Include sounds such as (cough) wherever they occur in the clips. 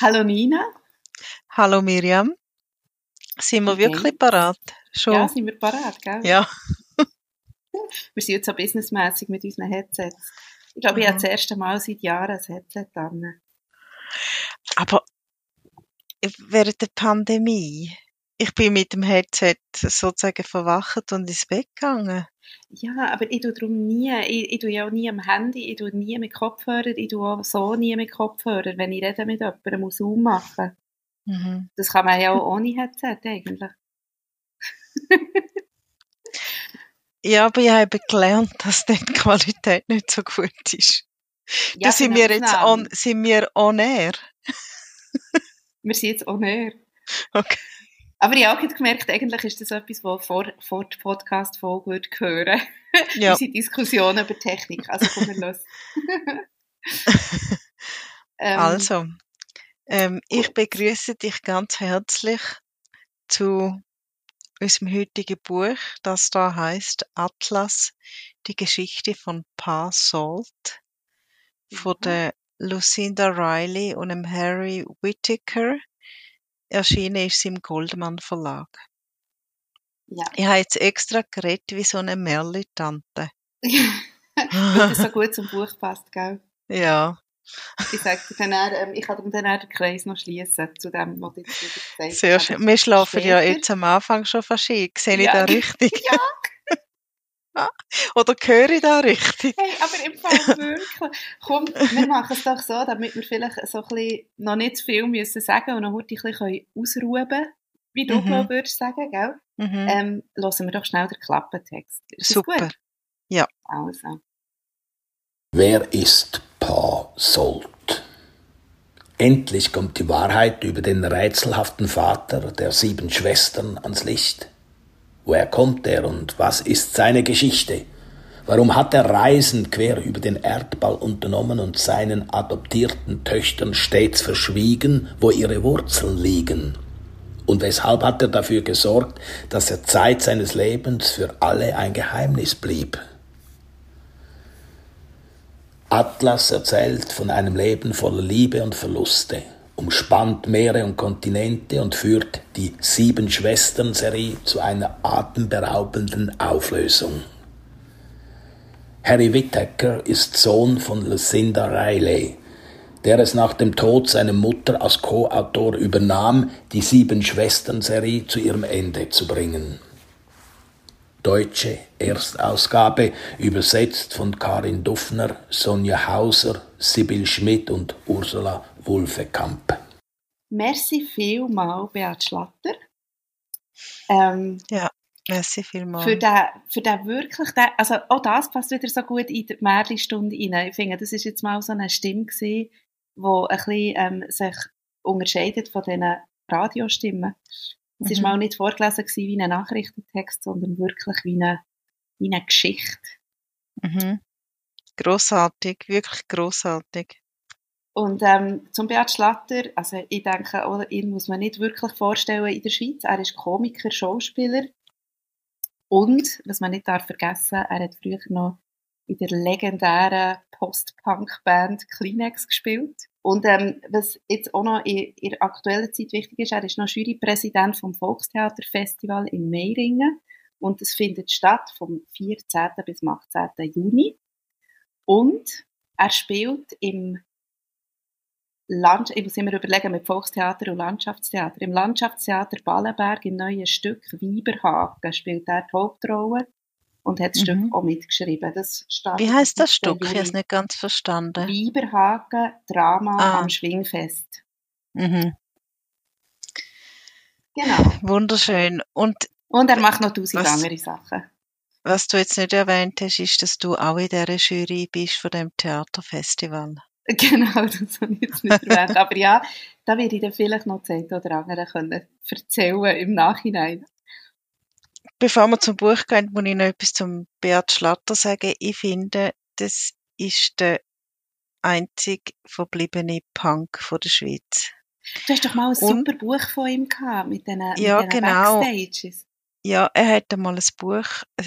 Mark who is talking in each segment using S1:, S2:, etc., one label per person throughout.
S1: Hallo Nina.
S2: Hallo Miriam. Sind wir
S1: Okay.
S2: wirklich parat? Schon?
S1: Ja, sind wir parat, gell?
S2: Ja. (laughs)
S1: Wir sind jetzt so businessmäßig mit unseren Headsets. Ich glaube, ich
S2: Mhm.
S1: habe das erste Mal seit Jahren ein Headset an.
S2: Aber während der Pandemie, ich bin mit dem Headset sozusagen verwacht und ins Bett gegangen.
S1: Ja, aber ich tue darum nie, ich, ich tue ja auch nie am Handy, ich tue nie mit Kopfhörer, ich tue auch so nie mit Kopfhörer, wenn ich rede mit jemandem, muss Zoom machen.
S2: Mhm.
S1: Das kann man ja auch ohne Headset eigentlich. (laughs)
S2: Ja, aber ich habe gelernt, dass die Qualität nicht so gut ist.
S1: Ja,
S2: da sind
S1: genau,
S2: wir jetzt
S1: genau.
S2: on, sind wir on air.
S1: Wir sind jetzt on air. (laughs)
S2: Okay.
S1: Aber ich habe auch gemerkt, eigentlich ist das etwas, was vor, vor der Podcast-Folge hören. (laughs)
S2: Ja.
S1: Unsere Diskussion über Technik. Also komm, wir los. (laughs) ähm,
S2: Also, ähm, ich begrüße dich ganz herzlich zu unserem heutigen Buch, das da heißt Atlas, die Geschichte von Pa Salt, von
S1: Mhm.
S2: der Lucinda Riley und dem Harry Whittaker. Erschienen ist im Goldmann Verlag.
S1: Ja.
S2: Ich habe jetzt extra geredet wie so eine Merli-Tante. (laughs)
S1: Weil das so gut zum Buch passt, gell?
S2: Ja,
S1: Ich sage dann, eher, ähm, ich kann dann eher den Kreis noch schließen zu dem, was jetzt wieder gesagt
S2: sehr
S1: hast.
S2: schön. Wir schlafen ja jetzt am Anfang schon ein. Sehe ich
S1: Ja.
S2: da richtig? (laughs)
S1: Ja. (laughs)
S2: Oder höre ich da richtig?
S1: Hey, aber im Fall (laughs) wirklich. Komm, wir machen es doch so, damit wir vielleicht so ein bisschen noch nicht zu viel müssen sagen und noch heute ein bisschen ausruhen können, wie du
S2: Mhm.
S1: glaub, würdest sagen, gell?
S2: Mhm.
S1: Ähm, hören wir doch schnell den Klappentext. Ist
S2: Super. Ja.
S1: Also.
S3: Wer ist Pa Solt? Endlich kommt die Wahrheit über den rätselhaften Vater der sieben Schwestern ans Licht. Woher kommt er und was ist seine Geschichte? Warum hat er Reisen quer über den Erdball unternommen und seinen adoptierten Töchtern stets verschwiegen, wo ihre Wurzeln liegen? Und weshalb hat er dafür gesorgt, dass er Zeit seines Lebens für alle ein Geheimnis blieb? Atlas erzählt von einem Leben voller Liebe und Verluste, umspannt Meere und Kontinente und führt die Sieben Schwestern-Serie zu einer atemberaubenden Auflösung. Harry Whittaker ist Sohn von Lucinda Riley, der es nach dem Tod seiner Mutter als Co-Autor übernahm, die Sieben Schwestern-Serie zu ihrem Ende zu bringen. Deutsche Erstausgabe, übersetzt von Karin Duffner, Sonja Hauser, Sibyl Schmidt und Ursula Wulfekamp.
S1: Merci vielmal, Beat Schlatter. Ähm,
S2: Merci vielmals.
S1: für den, für den wirklich, den, also auch das passt wieder so gut in die Märli-Stunde rein. Ich finde, das ist jetzt mal so eine Stimme gewesen, die ein bisschen, ähm, sich unterscheidet von diesen Radiostimmen. Es war
S2: Mhm.
S1: mal nicht vorgelesen gewesen wie ein Nachrichtentext, sondern wirklich wie eine, wie eine Geschichte.
S2: Mhm. Grossartig, wirklich grossartig.
S1: Und ähm, zum Beat Schlatter, also ich denke, auch, ihn muss man nicht wirklich vorstellen in der Schweiz. Er ist Komiker, Schauspieler und, was man nicht darf vergessen, er hat früher noch in der legendären Post-Punk-Band Kleenex gespielt. Und ähm, was jetzt auch noch in, in der aktuellen Zeit wichtig ist, er ist noch Jurypräsident vom Volkstheaterfestival in Meiringen und es findet statt vom 14. bis zum 18. Juni. Und er spielt im Land, ich muss immer überlegen, mit Volkstheater und Landschaftstheater. Im Landschaftstheater Ballenberg im neuen Stück Weiberhaken spielt er die Hauptrolle und hat das
S2: Mhm.
S1: Stück auch mitgeschrieben. Das
S2: Wie heißt das Stück?
S1: 7.
S2: Ich habe es nicht ganz verstanden.
S1: Weiberhaken, Drama
S2: Ah.
S1: am Schwingfest.
S2: Mhm.
S1: Genau.
S2: Wunderschön. Und
S1: Und er macht noch tausend
S2: Was?
S1: andere Sachen.
S2: was du jetzt nicht erwähnt hast, ist, dass du auch in dieser Jury bist von dem Theaterfestival. (laughs)
S1: Genau, das habe ich jetzt nicht erwähnt. Aber ja, da werde ich dann vielleicht noch Zeit oder andere können erzählen im Nachhinein.
S2: Bevor wir zum Buch gehen, muss ich noch etwas zum Beat Schlatter sagen. Ich finde, das ist der einzig verbliebene Punk von der Schweiz.
S1: Du hast doch mal ein
S2: Und-
S1: super Buch von ihm gehabt, mit diesen,
S2: Ja,
S1: mit diesen
S2: genau.
S1: Backstages.
S2: Ja, er hat einmal ein Buch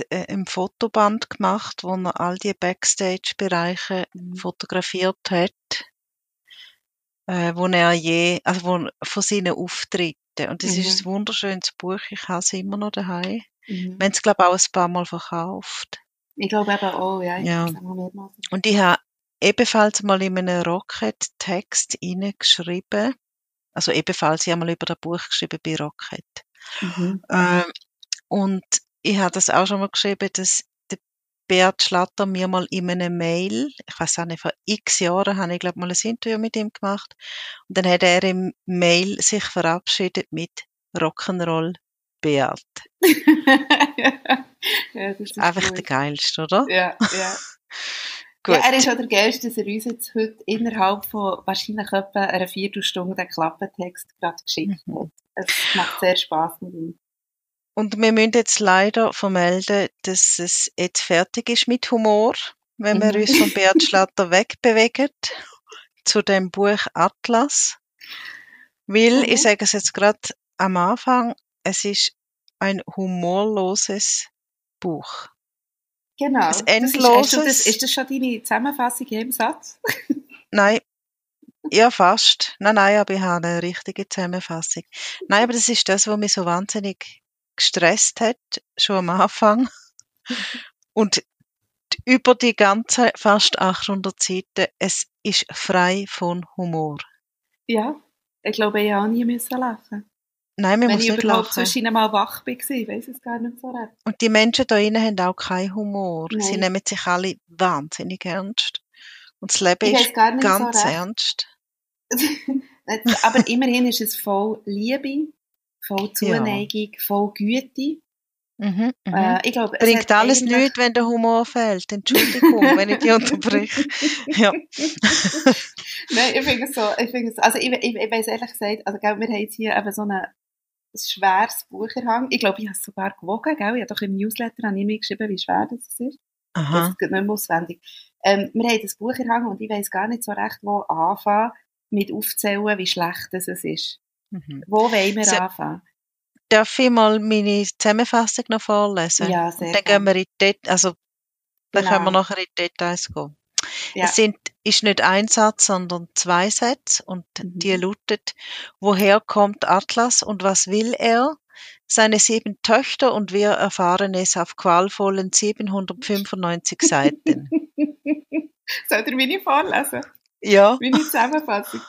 S2: äh, im Fotoband gemacht, wo er all die Backstage-Bereiche
S1: Mhm.
S2: fotografiert hat, äh, wo er je, also wo, von seinen Auftritten. Und das ist
S1: Mhm.
S2: ein wunderschönes Buch. Ich habe es immer noch daheim.
S1: Mhm.
S2: Wir haben es, glaube ich, auch ein paar Mal verkauft.
S1: Ich glaube eben auch, ja. Ich
S2: Ja. Und ich habe ebenfalls mal in einem Rocket-Text hineingeschrieben, also ebenfalls, ich habe mal über das Buch geschrieben bei Rocket.
S1: Mhm.
S2: Ähm, und ich habe das auch schon mal geschrieben, dass der Beat Schlatter mir mal in einem Mail, ich weiß auch nicht, vor x Jahren habe ich glaube mal ein Interview mit ihm gemacht und dann hat er im Mail sich verabschiedet mit Rock'n'Roll Beat. (laughs)
S1: ja, das ist
S2: Einfach
S1: gut.
S2: der geilste, oder?
S1: Ja, ja. (laughs)
S2: Gut.
S1: Ja, er ist auch der Geilste, dass er uns jetzt heute innerhalb von wahrscheinlich etwa einer Viertelstunde den Klappentext gerade geschickt
S2: Mhm.
S1: hat. Es macht sehr Spass mit ihm.
S2: Und wir müssen jetzt leider vermelden, dass es jetzt fertig ist mit Humor, wenn wir
S1: Mhm.
S2: uns von Beat Schlatter (laughs) wegbewegen zu dem Buch Atlas. Weil,
S1: Mhm.
S2: ich sage es jetzt gerade am Anfang, es ist ein humorloses Buch.
S1: Genau.
S2: Ein
S1: Das ist,
S2: endloses-
S1: das, ist das schon deine Zusammenfassung jedem Satz? (laughs)
S2: Nein, ja fast. Nein, nein, aber ich habe eine richtige Zusammenfassung. Nein, aber das ist das, was mich so wahnsinnig gestresst hat, schon am Anfang. Und über die ganze fast 800 Seiten, es ist frei von Humor.
S1: Ja. Ich glaube, ich auch nie müssen lachen.
S2: Nein, man
S1: Wenn
S2: muss
S1: ich
S2: nicht
S1: überhaupt
S2: lachen.
S1: zwischen mal wach war, ich weiß es gar nicht so recht.
S2: Und die Menschen da drinnen haben auch keinen Humor. Sie
S1: Nein.
S2: nehmen sich alle wahnsinnig ernst. Und das Leben
S1: Ich
S2: ist ganz
S1: so
S2: ernst. (laughs)
S1: Aber immerhin ist es voll Liebe, voll Zuneigung, voll Güte.
S2: Mhm.
S1: Äh, ich glaube, es
S2: Bringt alles nichts, wenn der Humor fehlt. Entschuldigung, wenn ich dich unterbreche. Ja. (laughs)
S1: Nein, ich finde es so, ich finde es, also ich, ich, ich weiss ehrlich gesagt, also gell, wir haben jetzt hier eben so ein, ein schweres Bucherhang. Ich glaube, ich habe es sogar gewogen, gell? Ich habe doch im Newsletter an ihm geschrieben, wie schwer das ist. Das
S2: Aha.
S1: geht nicht mehr auswendig. Ähm, wir haben das Bucherhang und ich weiss gar nicht so recht, wo anfangen mit aufzählen, wie schlecht das es ist.
S2: Mhm.
S1: Wo wollen wir
S2: So-
S1: anfangen?
S2: Darf ich mal meine Zusammenfassung noch vorlesen?
S1: Ja, sehr
S2: dann gehen wir in Det also dann
S1: Genau.
S2: können wir nachher in die Details gehen.
S1: Ja.
S2: Es sind, ist nicht ein Satz, sondern zwei Sätze und
S1: Mhm.
S2: die lautet, woher kommt Atlas und was will er? Seine sieben Töchter und wir erfahren es auf qualvollen 795 Seiten. (laughs)
S1: Soll ihr meine vorlesen?
S2: Ja.
S1: Meine Zusammenfassung.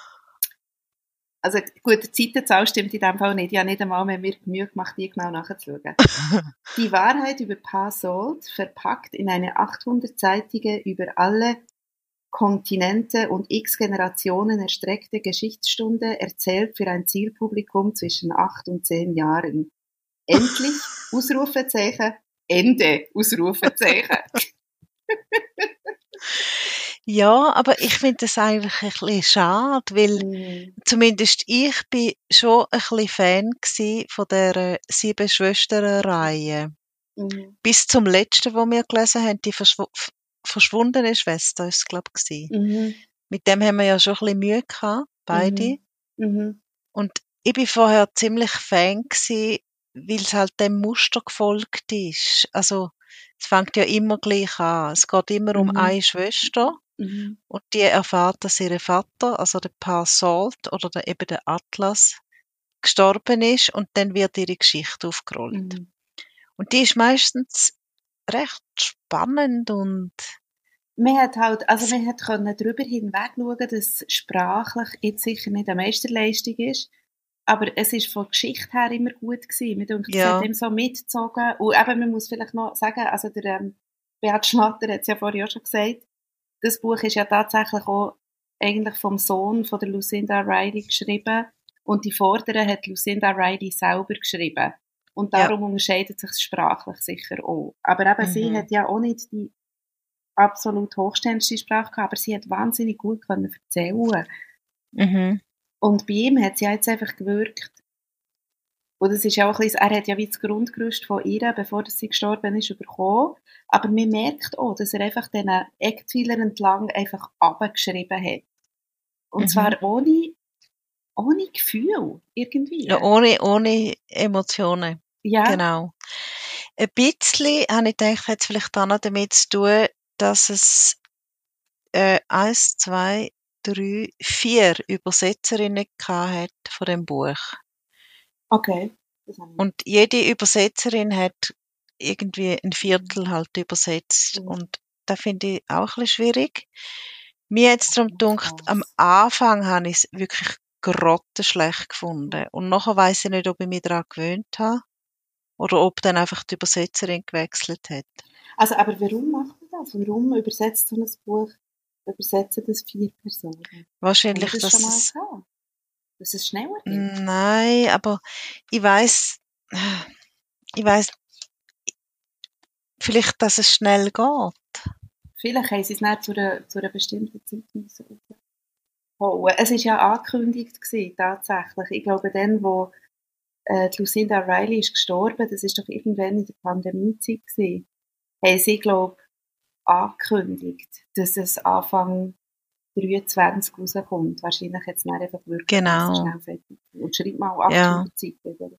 S1: Also gut, die Zeitenzahl stimmt in dem Fall nicht. Ich habe nicht einmal mehr mir Mühe gemacht, die genau nachzuschauen. (laughs) Die Wahrheit über Pa Salt, verpackt in eine 800-seitige, über alle Kontinente und x Generationen erstreckte Geschichtsstunde, erzählt für ein Zielpublikum zwischen 8 und 10 Jahren. Endlich, (laughs) Ausrufezeichen, Ende, Ausrufezeichen. (laughs)
S2: Ja, aber ich finde das eigentlich ein bisschen schade, weil
S1: Mhm.
S2: zumindest ich bin schon ein bisschen Fan von der sieben Schwestern Reihe.
S1: Mhm.
S2: Bis zum letzten, wo wir gelesen haben, die verschw verschwundene Schwester ist glaube ich.
S1: Mhm.
S2: Mit dem haben wir ja schon ein bisschen Mühe gehabt, beide.
S1: Mhm.
S2: Und ich bin vorher ziemlich Fan gsi, weil es halt dem Muster gefolgt ist. Also es fängt ja immer gleich an. Es geht immer um
S1: Mhm.
S2: eine Schwester
S1: Mhm.
S2: und die erfahrt, dass ihr Vater, also der Pa Salt oder der, eben der Atlas, gestorben ist und dann wird ihre Geschichte aufgerollt.
S1: Mhm.
S2: Und die ist meistens recht spannend und
S1: Man hat halt, also man hat können darüber hinweg schauen, dass sprachlich jetzt sicher nicht eine Meisterleistung ist, aber es ist von Geschichte her immer gut gewesen. Mir denkt, es
S2: Ja.
S1: hat ihm so mitgezogen. Und eben, man muss vielleicht noch sagen, also der ähm, Beat Schnatter hat es ja vorher auch schon gesagt, das Buch ist ja tatsächlich auch eigentlich vom Sohn von der Lucinda Riley geschrieben und die Vorderen hat Lucinda Riley selber geschrieben. Und darum ja. unterscheidet sich sprachlich sicher auch. Aber eben, mhm. sie hat ja auch nicht die absolut hochständigste Sprache gehabt, aber sie hat wahnsinnig gut können erzählen. Mhm. Und bei ihm hat sie jetzt einfach gewirkt, und das ist ja auch ein bisschen, er hat ja wie das Grundgerüst von ihr, bevor sie gestorben ist, bekommen. Aber man merkt auch, dass er einfach diesen Eckpfeiler entlang einfach abgeschrieben hat. Und mhm. zwar ohne, ohne Gefühl, irgendwie.
S2: Ja, ohne, ohne Emotionen. Ja. Genau. Ein bisschen habe ich gedacht, hat es vielleicht auch noch damit zu tun, dass es äh, eins, zwei, drei, vier Übersetzerinnen hat von dem Buch.
S1: Okay.
S2: Und jede Übersetzerin hat irgendwie ein Viertel halt übersetzt. Mhm. Und da finde ich auch ein bisschen schwierig. Mir jetzt darum gedacht, am Anfang habe ich es wirklich grottenschlecht gefunden. Und nachher weiss ich nicht, ob ich mich daran gewöhnt habe oder ob dann einfach die Übersetzerin gewechselt hat.
S1: Also, aber warum macht man das? Warum übersetzt so ein Buch, übersetzen das vier Personen?
S2: Wahrscheinlich, das dass es,
S1: dass es schneller geht?
S2: Nein, aber ich weiß, ich weiß, vielleicht, dass es schnell geht.
S1: Vielleicht haben sie es nicht zu einer, zu einer bestimmten Zeit müssen holen. Es war ja angekündigt, gewesen, tatsächlich. Ich glaube, dann, wo äh, Lucinda Riley ist gestorben, das ist doch irgendwann in der Pandemiezeit gewesen, haben sie, glaube ich, angekündigt, dass es Anfang 23 rauskommt. Wahrscheinlich jetzt nicht einfach wirklich
S2: genau.
S1: schnell fertig. Und schreib mal ab ja. Zeit wieder.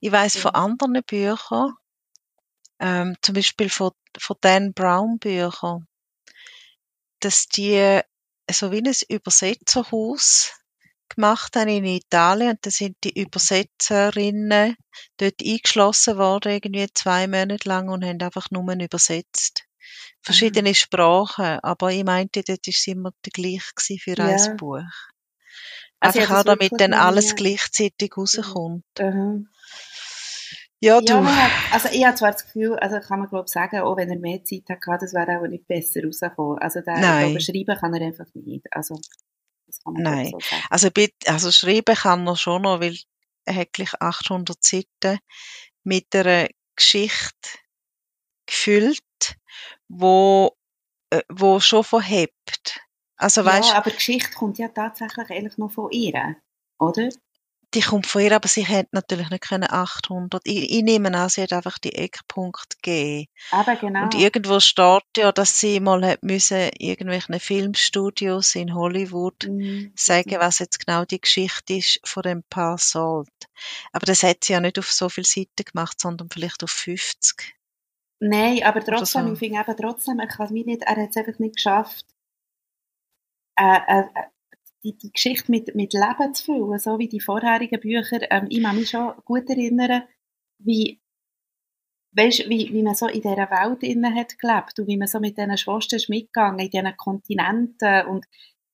S2: Ich weiss ja. von anderen Büchern, ähm, zum Beispiel von, von Dan Brown Büchern, dass die so wie ein Übersetzerhaus gemacht haben in Italien und da sind die Übersetzerinnen dort eingeschlossen worden, irgendwie zwei Monate lang und haben einfach nur übersetzt. Verschiedene mhm. Sprachen, aber ich meinte, dort war es immer der gleich für ja. ein Buch. Also einfach auch damit dann alles gleichzeitig rauskommt. Mhm. Ja, du.
S1: Ja, also ich habe zwar das Gefühl, also kann man glaube sagen, auch wenn er mehr Zeit hat, das wäre auch nicht besser rausgekommen. Also der, Nein. schreiben kann er einfach nicht. Also
S2: Nein. So also, also schreiben kann er schon noch, weil er hat gleich 800 Seiten mit einer Geschichte gefüllt, wo, äh, wo schon verhebt. Also, weißt,
S1: ja, aber die Geschichte kommt ja tatsächlich eigentlich noch von ihr, oder?
S2: die kommt von ihr, aber sie hat natürlich nicht können 800. Ich, ich nehme an, sie hat einfach die Eckpunkte gegeben.
S1: Aber genau.
S2: Und irgendwo steht ja, dass sie mal hat müssen irgendwelchen Filmstudios in Hollywood mhm. sagen, was jetzt genau die Geschichte ist von dem Paar Salt. Aber das hat sie ja nicht auf so viele Seiten gemacht, sondern vielleicht auf 50.
S1: Nein, aber trotzdem, so. ich finde eben trotzdem, er kann nicht, er hat es einfach nicht geschafft, äh, äh, die, die Geschichte mit, mit Leben zu füllen, so wie die vorherigen Bücher. Ähm, ich kann mich schon gut erinnern, wie, weißt, wie, wie man so in dieser Welt innen hat gelebt und wie man so mit diesen Schwestern ist mitgegangen, in diesen Kontinenten und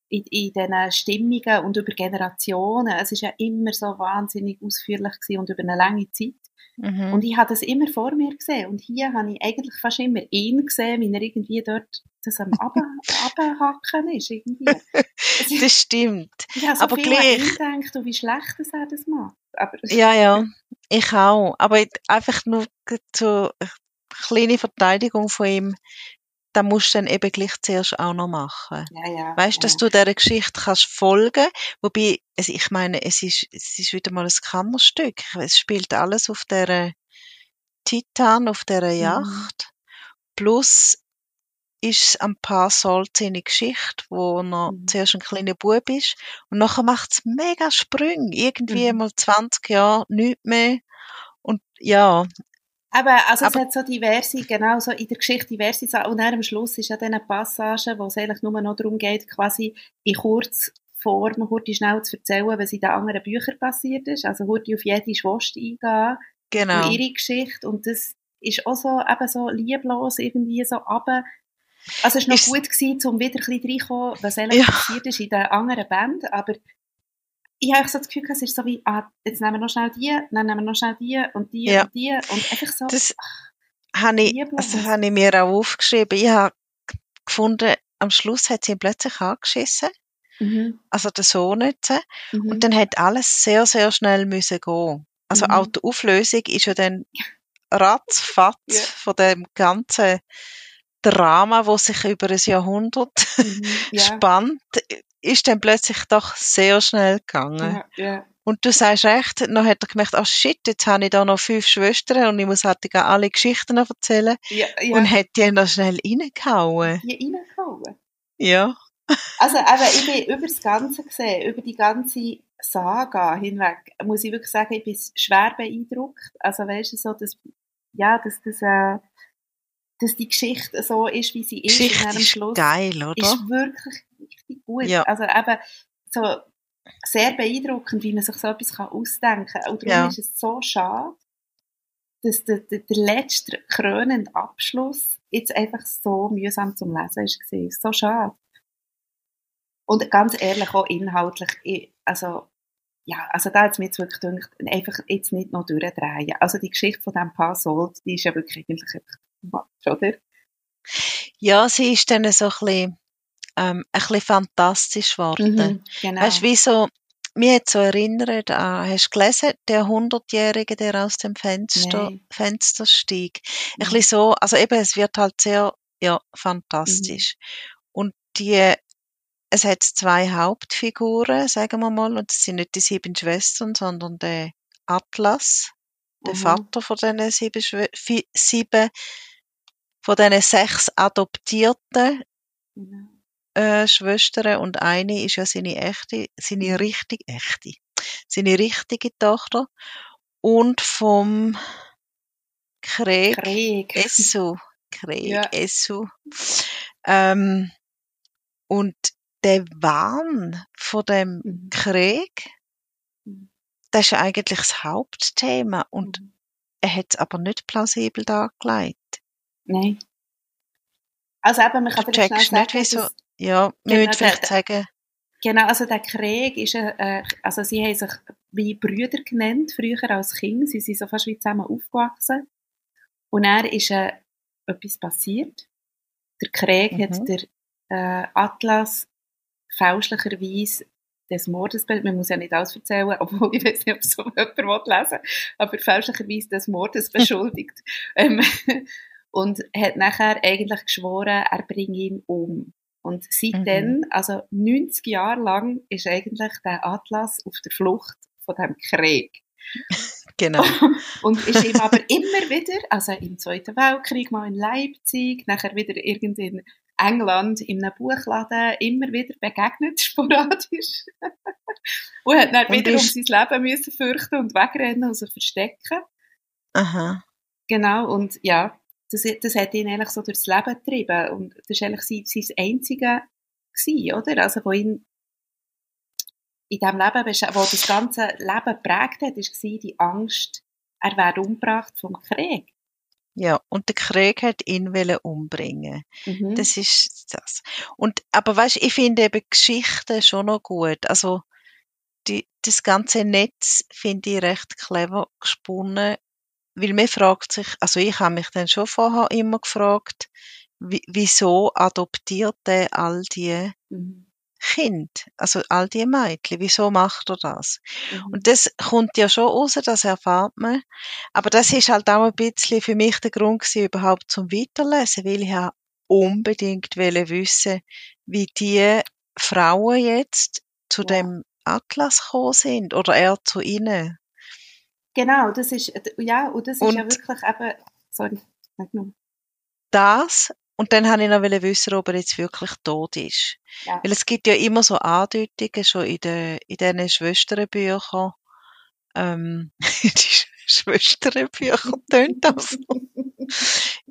S1: in, in diesen Stimmungen und über Generationen. Es ist ja immer so wahnsinnig ausführlich gewesen und über eine lange Zeit. Mhm. Und ich habe das immer vor mir gesehen. Und hier habe ich eigentlich fast immer ihn gesehen, wie er irgendwie dort das am Abhacken (laughs) ist. Irgendwie. (laughs)
S2: das stimmt.
S1: Ich habe so Aber viel gleich... gedacht, wie schlecht er das macht. Aber...
S2: Ja, ja, ich auch. Aber einfach nur zur kleine Verteidigung von ihm, da musst du dann eben gleich zuerst auch noch machen.
S1: Ja, ja,
S2: weißt,
S1: ja.
S2: dass du dieser Geschichte kannst folgen, wobei, also ich meine, es ist, es ist wieder mal ein Kammerstück. Es spielt alles auf der Titan, auf der mhm. Yacht. Mhm. Plus ist ein paar Salt seine Geschichte, wo er mhm. zuerst ein kleiner Bub ist und nachher macht es mega Sprünge. Irgendwie mhm. mal 20 Jahre, nichts mehr. Und ja,
S1: aber, also aber, es hat so diverse, genau, so in der Geschichte diverse Sachen. Und dann am Schluss ist ja dann eine Passage, wo es eigentlich nur noch darum geht, quasi in Kurzform, Hurti schnell zu erzählen, was in den anderen Büchern passiert ist. Also Hurti auf jede Schwester eingehen.
S2: Genau.
S1: Und ihre Geschichte. Und das ist auch so, eben so lieblos irgendwie so aber also es war noch ist, gut gewesen, um wieder ein bisschen reinzukommen, was eigentlich ja. passiert ist in der anderen Band, aber ich habe so das Gefühl, es ist so wie, ah, jetzt nehmen wir noch schnell die, dann nehmen wir noch schnell die und die ja. und die und einfach so.
S2: Das habe ich, also habe ich mir auch aufgeschrieben. Ich habe gefunden, am Schluss hat sie ihn plötzlich angeschissen. Mhm. Also der Sohn jetzt. Mhm. Und dann hat alles sehr, sehr schnell müssen gehen. Also
S1: Mhm.
S2: auch die Auflösung ist ja dann ratzfatz
S1: Ja.
S2: von dem ganzen Drama, wo sich über ein Jahrhundert
S1: Mhm. Ja. (laughs)
S2: spannt, ist dann plötzlich doch sehr schnell gegangen.
S1: Ja, ja.
S2: Und du sagst recht, dann hat er gemerkt, oh shit, jetzt habe ich da noch fünf Schwestern und ich muss halt alle Geschichten noch erzählen.
S1: Ja, ja.
S2: Und hat die noch schnell reingehauen.
S1: die reingehauen.
S2: Ja.
S1: Also eben, ich bin über das Ganze gesehen, über die ganze Saga hinweg, muss ich wirklich sagen, ich bin schwer beeindruckt. Also weißt du, so, dass, ja, dass, dass, äh, dass die Geschichte so ist, wie sie ist.
S2: Geschichte
S1: und dann am
S2: ist
S1: Schluss
S2: geil, oder?
S1: ist wirklich richtig gut.
S2: Ja.
S1: Also eben, so sehr beeindruckend, wie man sich so etwas kann ausdenken kann. Und darum
S2: Ja.
S1: ist es so schade, dass der, der, der letzte krönende Abschluss jetzt einfach so mühsam zum Lesen ist gewesen. So schade. Und ganz ehrlich, auch inhaltlich, ich, also, ja, also da hat es mir jetzt wirklich gedacht, einfach jetzt nicht noch durchdrehen. Also die Geschichte von diesem Paar Sold, die ist ja wirklich eigentlich einfach oder?
S2: Ja, sie ist dann so ein bisschen, ähm, ein bisschen fantastisch geworden.
S1: genau.
S2: Weißt du, wie so, mir hat so erinnert an, hast du gelesen, der Hundertjährige, der aus dem Fenster,
S1: Nein.
S2: Fenster stieg? Ein
S1: Mhm.
S2: bisschen so, also eben, es wird halt sehr, ja, fantastisch. Und die, es hat zwei Hauptfiguren, sagen wir mal, und es sind nicht die sieben Schwestern, sondern der Atlas, der
S1: Mhm.
S2: Vater von diesen sieben, sieben, von diesen sechs Adoptierten
S1: Genau.
S2: Äh, Schwestern und eine ist ja seine echte, seine richtig echte, seine richtige Tochter und vom Krieg,
S1: Krieg.
S2: Essu, Krieg,
S1: Ja.
S2: Essu. Ähm, und der Wahn von dem
S1: Mhm.
S2: Krieg,
S1: Mhm.
S2: das ist ja eigentlich das Hauptthema und
S1: Mhm.
S2: er hat es aber nicht plausibel dargelegt.
S1: Nein. Also eben, man kann vielleicht schnell sagen,
S2: nicht, wieso. Ja, wir
S1: Genau,
S2: vielleicht sagen,
S1: genau, also der Krieg ist, ein, äh, also sie haben sich wie Brüder genannt, früher als Kind, sie sind so fast wie zusammen aufgewachsen. Und dann ist äh, etwas passiert. Der Krieg
S2: Mhm.
S1: hat der äh, Atlas fälschlicherweise des Mordes, man muss ja nicht alles erzählen, (laughs) obwohl ich weiß nicht, ob so jemand will lesen aber fälschlicherweise des Mordes (laughs) beschuldigt. ähm, (laughs) und hat nachher eigentlich geschworen, er bringe ihn um. Und seitdem, also 90 Jahre lang, ist eigentlich der Atlas auf der Flucht von dem Krieg. (laughs)
S2: genau. (laughs)
S1: Und ist ihm aber immer wieder, also im Zweiten Weltkrieg, mal in Leipzig, nachher wieder irgend in England in einem Buchladen, immer wieder begegnet, (laughs) sporadisch. und hat dann
S2: Und
S1: wieder um sein Leben müssen fürchten und wegrennen und sich verstecken.
S2: Aha.
S1: Genau, und ja, das, das hat ihn eigentlich so durchs Leben getrieben. Und das war eigentlich sein, sein einzige gewesen, oder? Also, wo ihn in dem Leben, wo das ganze Leben geprägt hat, war die Angst, er werde umgebracht vom Krieg.
S2: Ja, und der Krieg hat ihn wollen umbringen.
S1: Mhm.
S2: Das ist das. Und, aber weißt, ich finde eben Geschichten schon noch gut. Also, die, das ganze Netz finde ich recht clever gesponnen, weil mir fragt sich, also ich habe mich dann schon vorher immer gefragt, wie, wieso adoptiert er all die
S1: Mhm.
S2: Kind, also all die Mädchen, wieso macht er das?
S1: Mhm.
S2: Und das kommt ja schon raus, das erfahrt man. Aber das ist halt auch ein bisschen für mich der Grund gewesen, überhaupt zum Weiterlesen, weil ich ja unbedingt wollte wissen, wie die Frauen jetzt zu
S1: Ja.
S2: dem Atlas gekommen sind oder er zu ihnen.
S1: Genau, das ist, ja, und das ist
S2: Und-
S1: ja wirklich eben, sorry, sag nur.
S2: Das und dann habe ich noch wissen, ob er jetzt wirklich tot ist.
S1: Ja.
S2: Weil es gibt ja immer so Andeutungen schon in den in diesen Schwesternbüchern. Ähm, (laughs) die Schwesternbücher tönt das.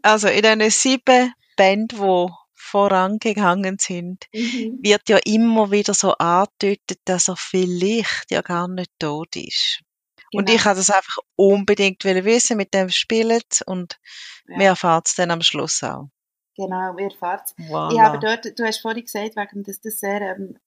S2: Also in diesen sieben Bänden, die vorangegangen sind,
S1: Mhm.
S2: wird ja immer wieder so angedeutet, dass er vielleicht ja gar nicht tot ist. Und
S1: Genau.
S2: ich habe das einfach unbedingt wissen, mit dem spielen und
S1: Ja.
S2: wir erfahren es dann am Schluss auch.
S1: Genau, wir erfahren
S2: Voilà.
S1: Ja, aber dort, du hast vorhin gesagt, wegen, dass das sehr, ähm,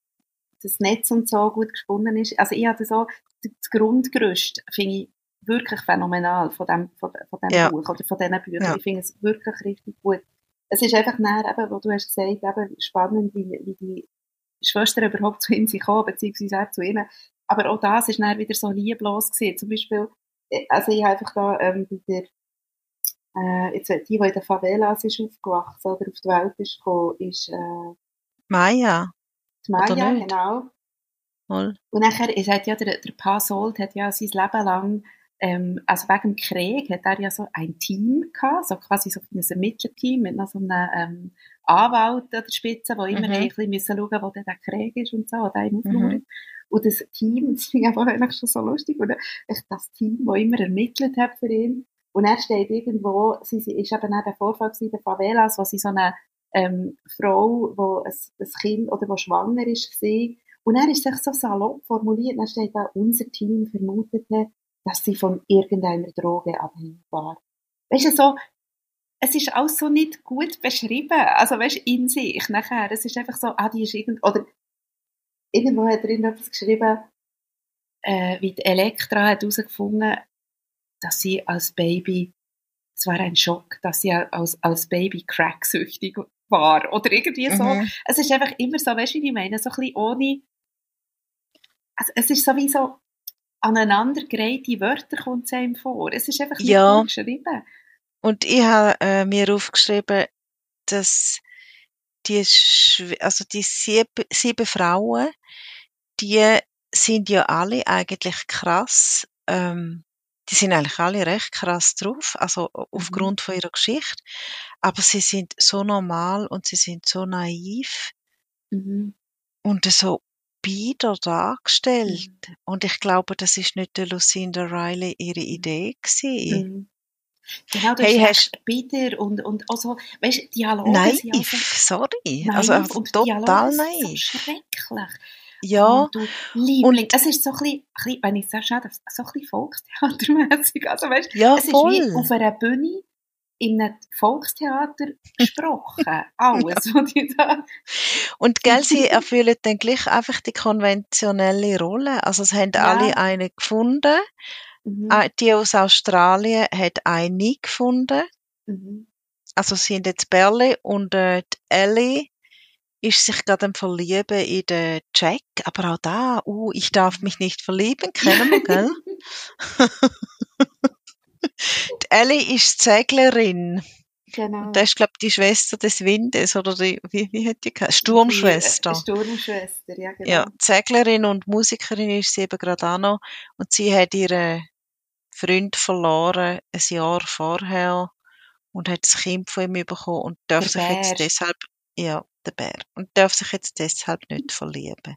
S1: das Netz und so gut gesponnen ist. Also ich hatte so, das Grundgerüst finde ich wirklich phänomenal von dem, von, von dem
S2: Ja.
S1: Buch oder von diesen Büchern.
S2: Ja.
S1: Ich finde es wirklich richtig gut. Es ist einfach näher, eben, wo du hast gesagt, eben spannend, wie, wie die Schwestern überhaupt zu ihnen sind gekommen, beziehungsweise er zu ihnen. Aber auch das ist dann wieder so lieblos gewesen. Zum Beispiel, äh, also ich habe einfach da ähm, bei der, äh, jetzt, die, die in der Favelas ist aufgewachsen oder auf die Welt ist gekommen, ist äh,
S2: Maya.
S1: die Maya, genau.
S2: Mal.
S1: Und nachher, es hat ja, der, der Pa Sold hat ja sein Leben lang, ähm, also wegen dem Krieg, hat er ja so ein Team gehabt, so quasi so ein Ermittlerteam mit noch so einem ähm, Anwalt an der Spitze, der immer
S2: Mhm.
S1: ein bisschen müssen schauen wo der Krieg ist und so, oder einen
S2: Mhm.
S1: Und das Team, (laughs) das finde ich einfach schon so lustig, oder? Das Team, das immer ermittelt hat für ihn. Und er steht irgendwo, sie, sie ist eben auch der Vorfall der Favelas, wo sie so eine ähm, Frau, wo ein, ein Kind oder wo schwanger ist, war. Und er ist sich so salopp formuliert, dann steht da, unser Team vermutete, dass sie von irgendeiner Droge abhängig war. Weißt du, so, es ist auch so nicht gut beschrieben, also weißt du, in sich nachher, es ist einfach so, ah, die ist irgend, oder irgendwo hat er irgendetwas geschrieben, äh, wie die Elektra hat herausgefunden, dass sie als Baby, es war ein Schock, dass sie als, als Baby cracksüchtig war, oder irgendwie so.
S2: Mhm.
S1: Es ist einfach immer so, weißt du, wie ich meine, so ein bisschen ohne, also es ist so wie so aneinandergereihte Wörter kommt es einem vor. Es ist einfach nicht
S2: Ja.
S1: geschrieben.
S2: Und ich habe äh, mir aufgeschrieben, dass die, also die sieben, sieben Frauen, die sind ja alle eigentlich krass, ähm, die sind eigentlich alle recht krass drauf, also aufgrund von ihrer Geschichte. Aber sie sind so normal und sie sind so naiv
S1: Mhm.
S2: und so bieder dargestellt. Und ich glaube, das ist nicht der Lucinda Riley ihre Idee gewesen.
S1: Mhm. Genau, du
S2: Hey,
S1: hast bitter und, und auch so, weißt du, Dialoge sind auch
S2: Naiv,
S1: so
S2: sorry.
S1: naiv
S2: also einfach
S1: und
S2: total
S1: Dialoge sind
S2: naiv.
S1: so schrecklich.
S2: Ja,
S1: Und du Liebling, es ist so ein bisschen, ein bisschen wenn ich sage, schnell, so ein bisschen Volkstheatermäßig. Also weißt,
S2: ja,
S1: es ist
S2: voll.
S1: wie auf einer Bühne in einem Volkstheater gesprochen. (laughs) Alles, was die da...
S2: Und gell, sie (laughs) erfüllen dann gleich einfach die konventionelle Rolle. Also es haben
S1: Ja.
S2: alle eine gefunden.
S1: Mhm.
S2: Ah, Die aus Australien hat eine gefunden.
S1: Mhm.
S2: Also sie sind jetzt Berle und äh, die Ellie ist sich gerade am Verlieben in den Jack. Aber auch da, uh, ich darf mich nicht verlieben, kennen wir, gell? (laughs) die Ellie ist Seglerin.
S1: Genau.
S2: Das ist, glaube ich, die Schwester des Windes, oder die, wie, wie hat die geheißen? Sturmschwester.
S1: Die, äh, Sturmschwester, ja genau.
S2: Ja, Seglerin und Musikerin ist sie eben gerade auch noch. Und sie hat ihren Freund verloren, ein Jahr vorher, und hat das Kind von ihm bekommen und darf sich jetzt deshalb, ja, der Bär, und darf sich jetzt deshalb nicht verlieben.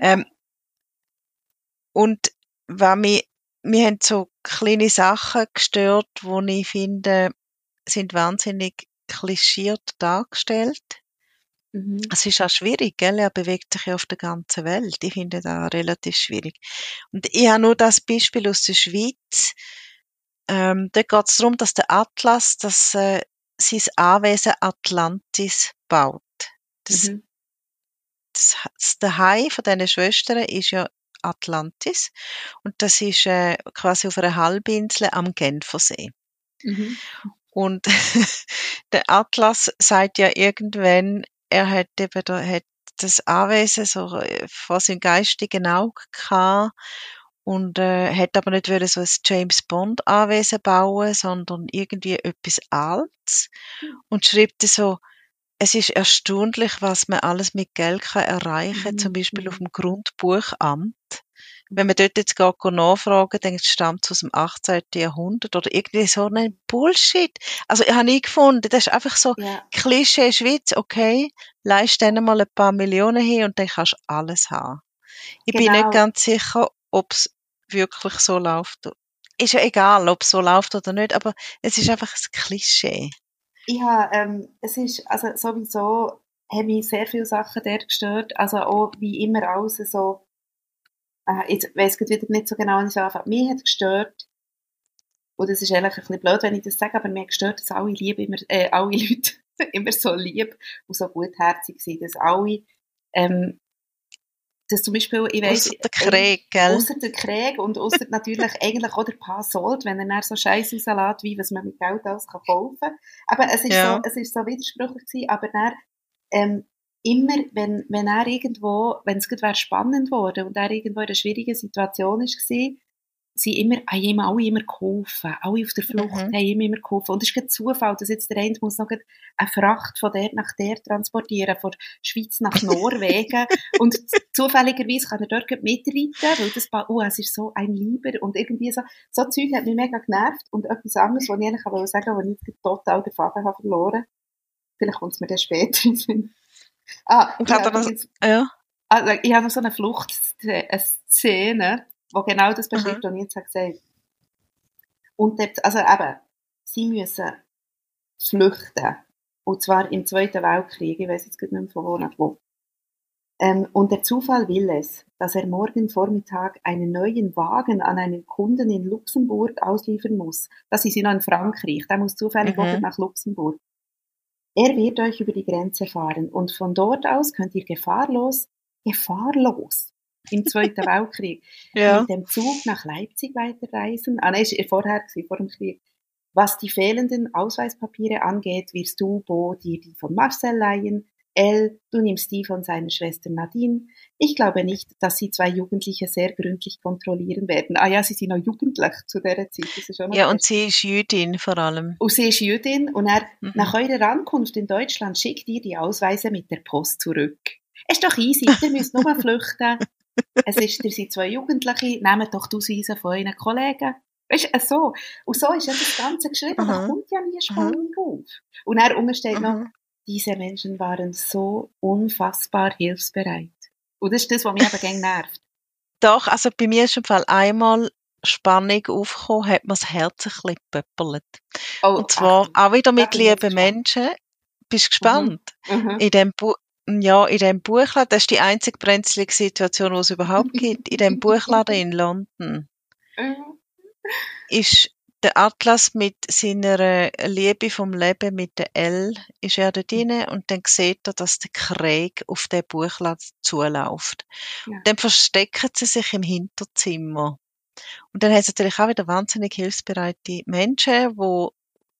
S2: Ähm, und wenn wir, wir haben so kleine Sachen gestört, wo ich finde, sind wahnsinnig klischiert dargestellt.
S1: Mhm.
S2: Es ist auch schwierig, gell? Er bewegt sich ja auf der ganzen Welt. Ich finde das relativ schwierig. Und ich habe nur das Beispiel aus der Schweiz. Ähm, da geht es darum, dass der Atlas das, äh, sein Anwesen Atlantis baut. Das,
S1: Mhm.
S2: das, das Daheim von diesen Schwestern ist ja Atlantis. Und das ist äh, quasi auf einer Halbinsel am Genfersee.
S1: Mhm.
S2: Und (laughs) der Atlas sagt ja irgendwann, er hat eben da, hat das Anwesen so äh, vor seinem geistigen Auge gehabt und äh, hat aber nicht wollen so ein James Bond Anwesen bauen, sondern irgendwie etwas Altes und schreibt so, es ist erstaunlich, was man alles mit Geld kann erreichen,
S1: Mhm,
S2: zum Beispiel auf
S1: mhm.
S2: dem Grundbuchamt. Wenn man dort jetzt geht nachfragen, dann stammt es aus dem 18. Jahrhundert oder irgendwie so ein Bullshit. Also ich habe nie gefunden, das ist einfach so
S1: Ja.
S2: Klischee Schweiz, okay, leist dann mal ein paar Millionen hin und dann kannst du alles haben. Ich bin
S1: Genau.
S2: nicht ganz sicher, ob es wirklich so läuft. Ist ja egal, ob es so läuft oder nicht, aber es ist einfach ein Klischee.
S1: Ich habe, ähm, es ist, also sowieso haben mich sehr viele Sachen dort gestört, also auch wie immer alles so, äh, ich wieder nicht so genau, ich anfange. Mich hat gestört, und das ist eigentlich ein bisschen blöd, wenn ich das sage, aber mir hat gestört, dass alle lieb immer, äh, alle (laughs) Leute immer so lieb und so gutherzig sind, dass alle, ähm, dass zum Beispiel, ich weiss,
S2: Ausser der Krieg, gell?
S1: Außer der Krieg und außer natürlich (laughs) eigentlich auch der Paar Sold, wenn er dann so Scheiß rauslässt, wie was man mit Geld alles kann kaufen kann. Aber es ist,
S2: Ja.
S1: so, es ist so widersprüchlich gewesen, aber dann, ähm, immer, wenn, wenn er irgendwo, wenn es gerade spannend wurde und er irgendwo in einer schwierigen Situation ist gewesen, sind immer, haben ihm alle immer geholfen. Alle auf der Flucht
S2: Mhm.
S1: haben ihm immer geholfen. Und es ist kein Zufall, dass jetzt der eine muss noch eine Fracht von der nach der transportieren, von der Schweiz nach (laughs) Norwegen. und zufälligerweise kann er dort mitreiten, weil das, oh, es ist so ein Lieber. Und irgendwie so, so Zeug hat mich mega genervt. Und etwas anderes, was ich eigentlich sagen wollte, wo ich total den Faden habe verloren. Vielleicht kommt es mir dann später in. Ah,
S2: Ich habe das- Ja.
S1: also, ich habe noch so eine Fluchtszene, die genau das beschreibt, was ich jetzt habe gesagt Und dort, also eben, sie müssen flüchten. Und zwar im Zweiten Weltkrieg. Ich weiß jetzt nicht mehr von wo nach wo. Ähm, und der Zufall will es, dass er morgen Vormittag einen neuen Wagen an einen Kunden in Luxemburg ausliefern muss. Das ist noch in Frankreich. Der muss zufällig
S2: Mhm.
S1: nach Luxemburg. Er wird euch über die Grenze fahren und von dort aus könnt ihr gefahrlos, gefahrlos im Zweiten (laughs) Weltkrieg
S2: Ja.
S1: mit dem Zug nach Leipzig weiterreisen. Ah, nein, ist vorher, gewesen, vor dem Krieg. Was die fehlenden Ausweispapiere angeht, wirst du, Bo, dir die von Marcel leihen. Elle, du nimmst die von seiner Schwester Nadine. Ich glaube nicht, dass sie zwei Jugendliche sehr gründlich kontrollieren werden. Ah ja, sie sind noch jugendlich zu dieser Zeit. Das ist auch noch
S2: Ja, und sie ist Jüdin vor allem.
S1: und sie ist Jüdin und er,
S2: Mhm.
S1: nach eurer Ankunft in Deutschland schickt ihr die Ausweise mit der Post zurück. Ist doch easy, ihr müsst nur flüchten. Es ist, ihr seid zwei Jugendliche, nehmt doch die Ausweise von euren Kollegen. Weißt du, so. Und so ist ja das Ganze geschrieben, da kommt ja nie Spannung auf. Und er unten steht noch. Diese Menschen waren so unfassbar hilfsbereit. Und das ist das, was mich eben gerne nervt.
S2: Doch, also bei mir ist im Fall einmal Spannung aufgekommen, hat mir das Herz ein bisschen gepöppelt.
S1: Oh,
S2: Und zwar
S1: ach,
S2: auch wieder mit lieben. Menschen. Bist du gespannt?
S1: mhm.
S2: In dem Bu ja, in dem Buchladen, das ist die einzige brenzlige Situation, die es überhaupt gibt. In dem (laughs) Buchladen in London
S1: Mhm.
S2: ist der Atlas mit seiner Liebe vom Leben mit der L, ist er da drin und dann sieht er, dass der Krieg auf den Buchladen zuläuft.
S1: Ja.
S2: Dann verstecken sie sich im Hinterzimmer. Und dann hat es natürlich auch wieder wahnsinnig hilfsbereite Menschen, die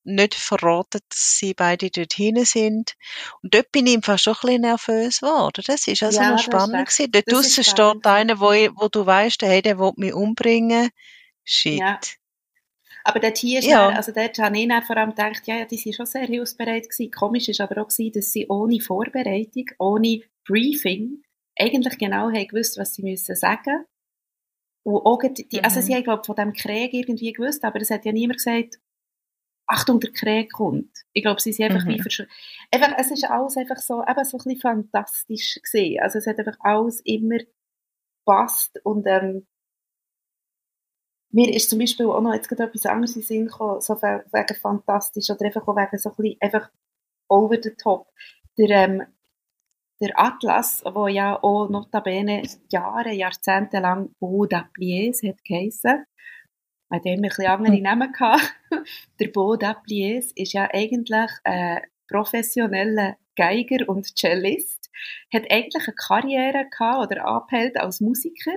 S2: nicht verraten, dass sie beide dort hinten sind. Und dort bin ich im Fall schon ein bisschen nervös geworden. Das ist also
S1: Ja,
S2: noch spannend gewesen. Dort draussen steht einer, wo, wo du weißt, hey, der will mich umbringen. Shit.
S1: Ja. Aber dort hier ist
S2: Ja.
S1: dann, also ich dann vor allem gedacht, ja, ja, die sind schon sehr hilfsbereit gewesen. Komisch ist aber auch gewesen, dass sie ohne Vorbereitung, ohne Briefing, eigentlich genau haben gewusst, was sie müssen sagen. Und auch die, also
S2: Mhm.
S1: sie haben, glaube von dem Krieg irgendwie gewusst, aber es hat ja niemand gesagt, Achtung, der Krieg kommt. Ich glaube, sie sind einfach
S2: Mhm.
S1: wie verschw- einfach, es ist alles einfach so, eben so ein bisschen fantastisch gesehen. Also es hat einfach alles immer passt und ähm, mir ist zum Beispiel auch noch jetzt gerade etwas anderes in Sinn gekommen, so we- wegen fantastisch oder einfach auch wegen so ein bisschen einfach over the top. Der, ähm, der Atlas, wo ja auch notabene Jahre, Jahrzehnte lang Beau d'Applies hat geheissen, hat immer ein bisschen andere Namen gehabt. (laughs) Der Beau d'Applies ist ja eigentlich ein professioneller Geiger und Cellist, hat eigentlich eine Karriere gehabt oder abhält als Musiker.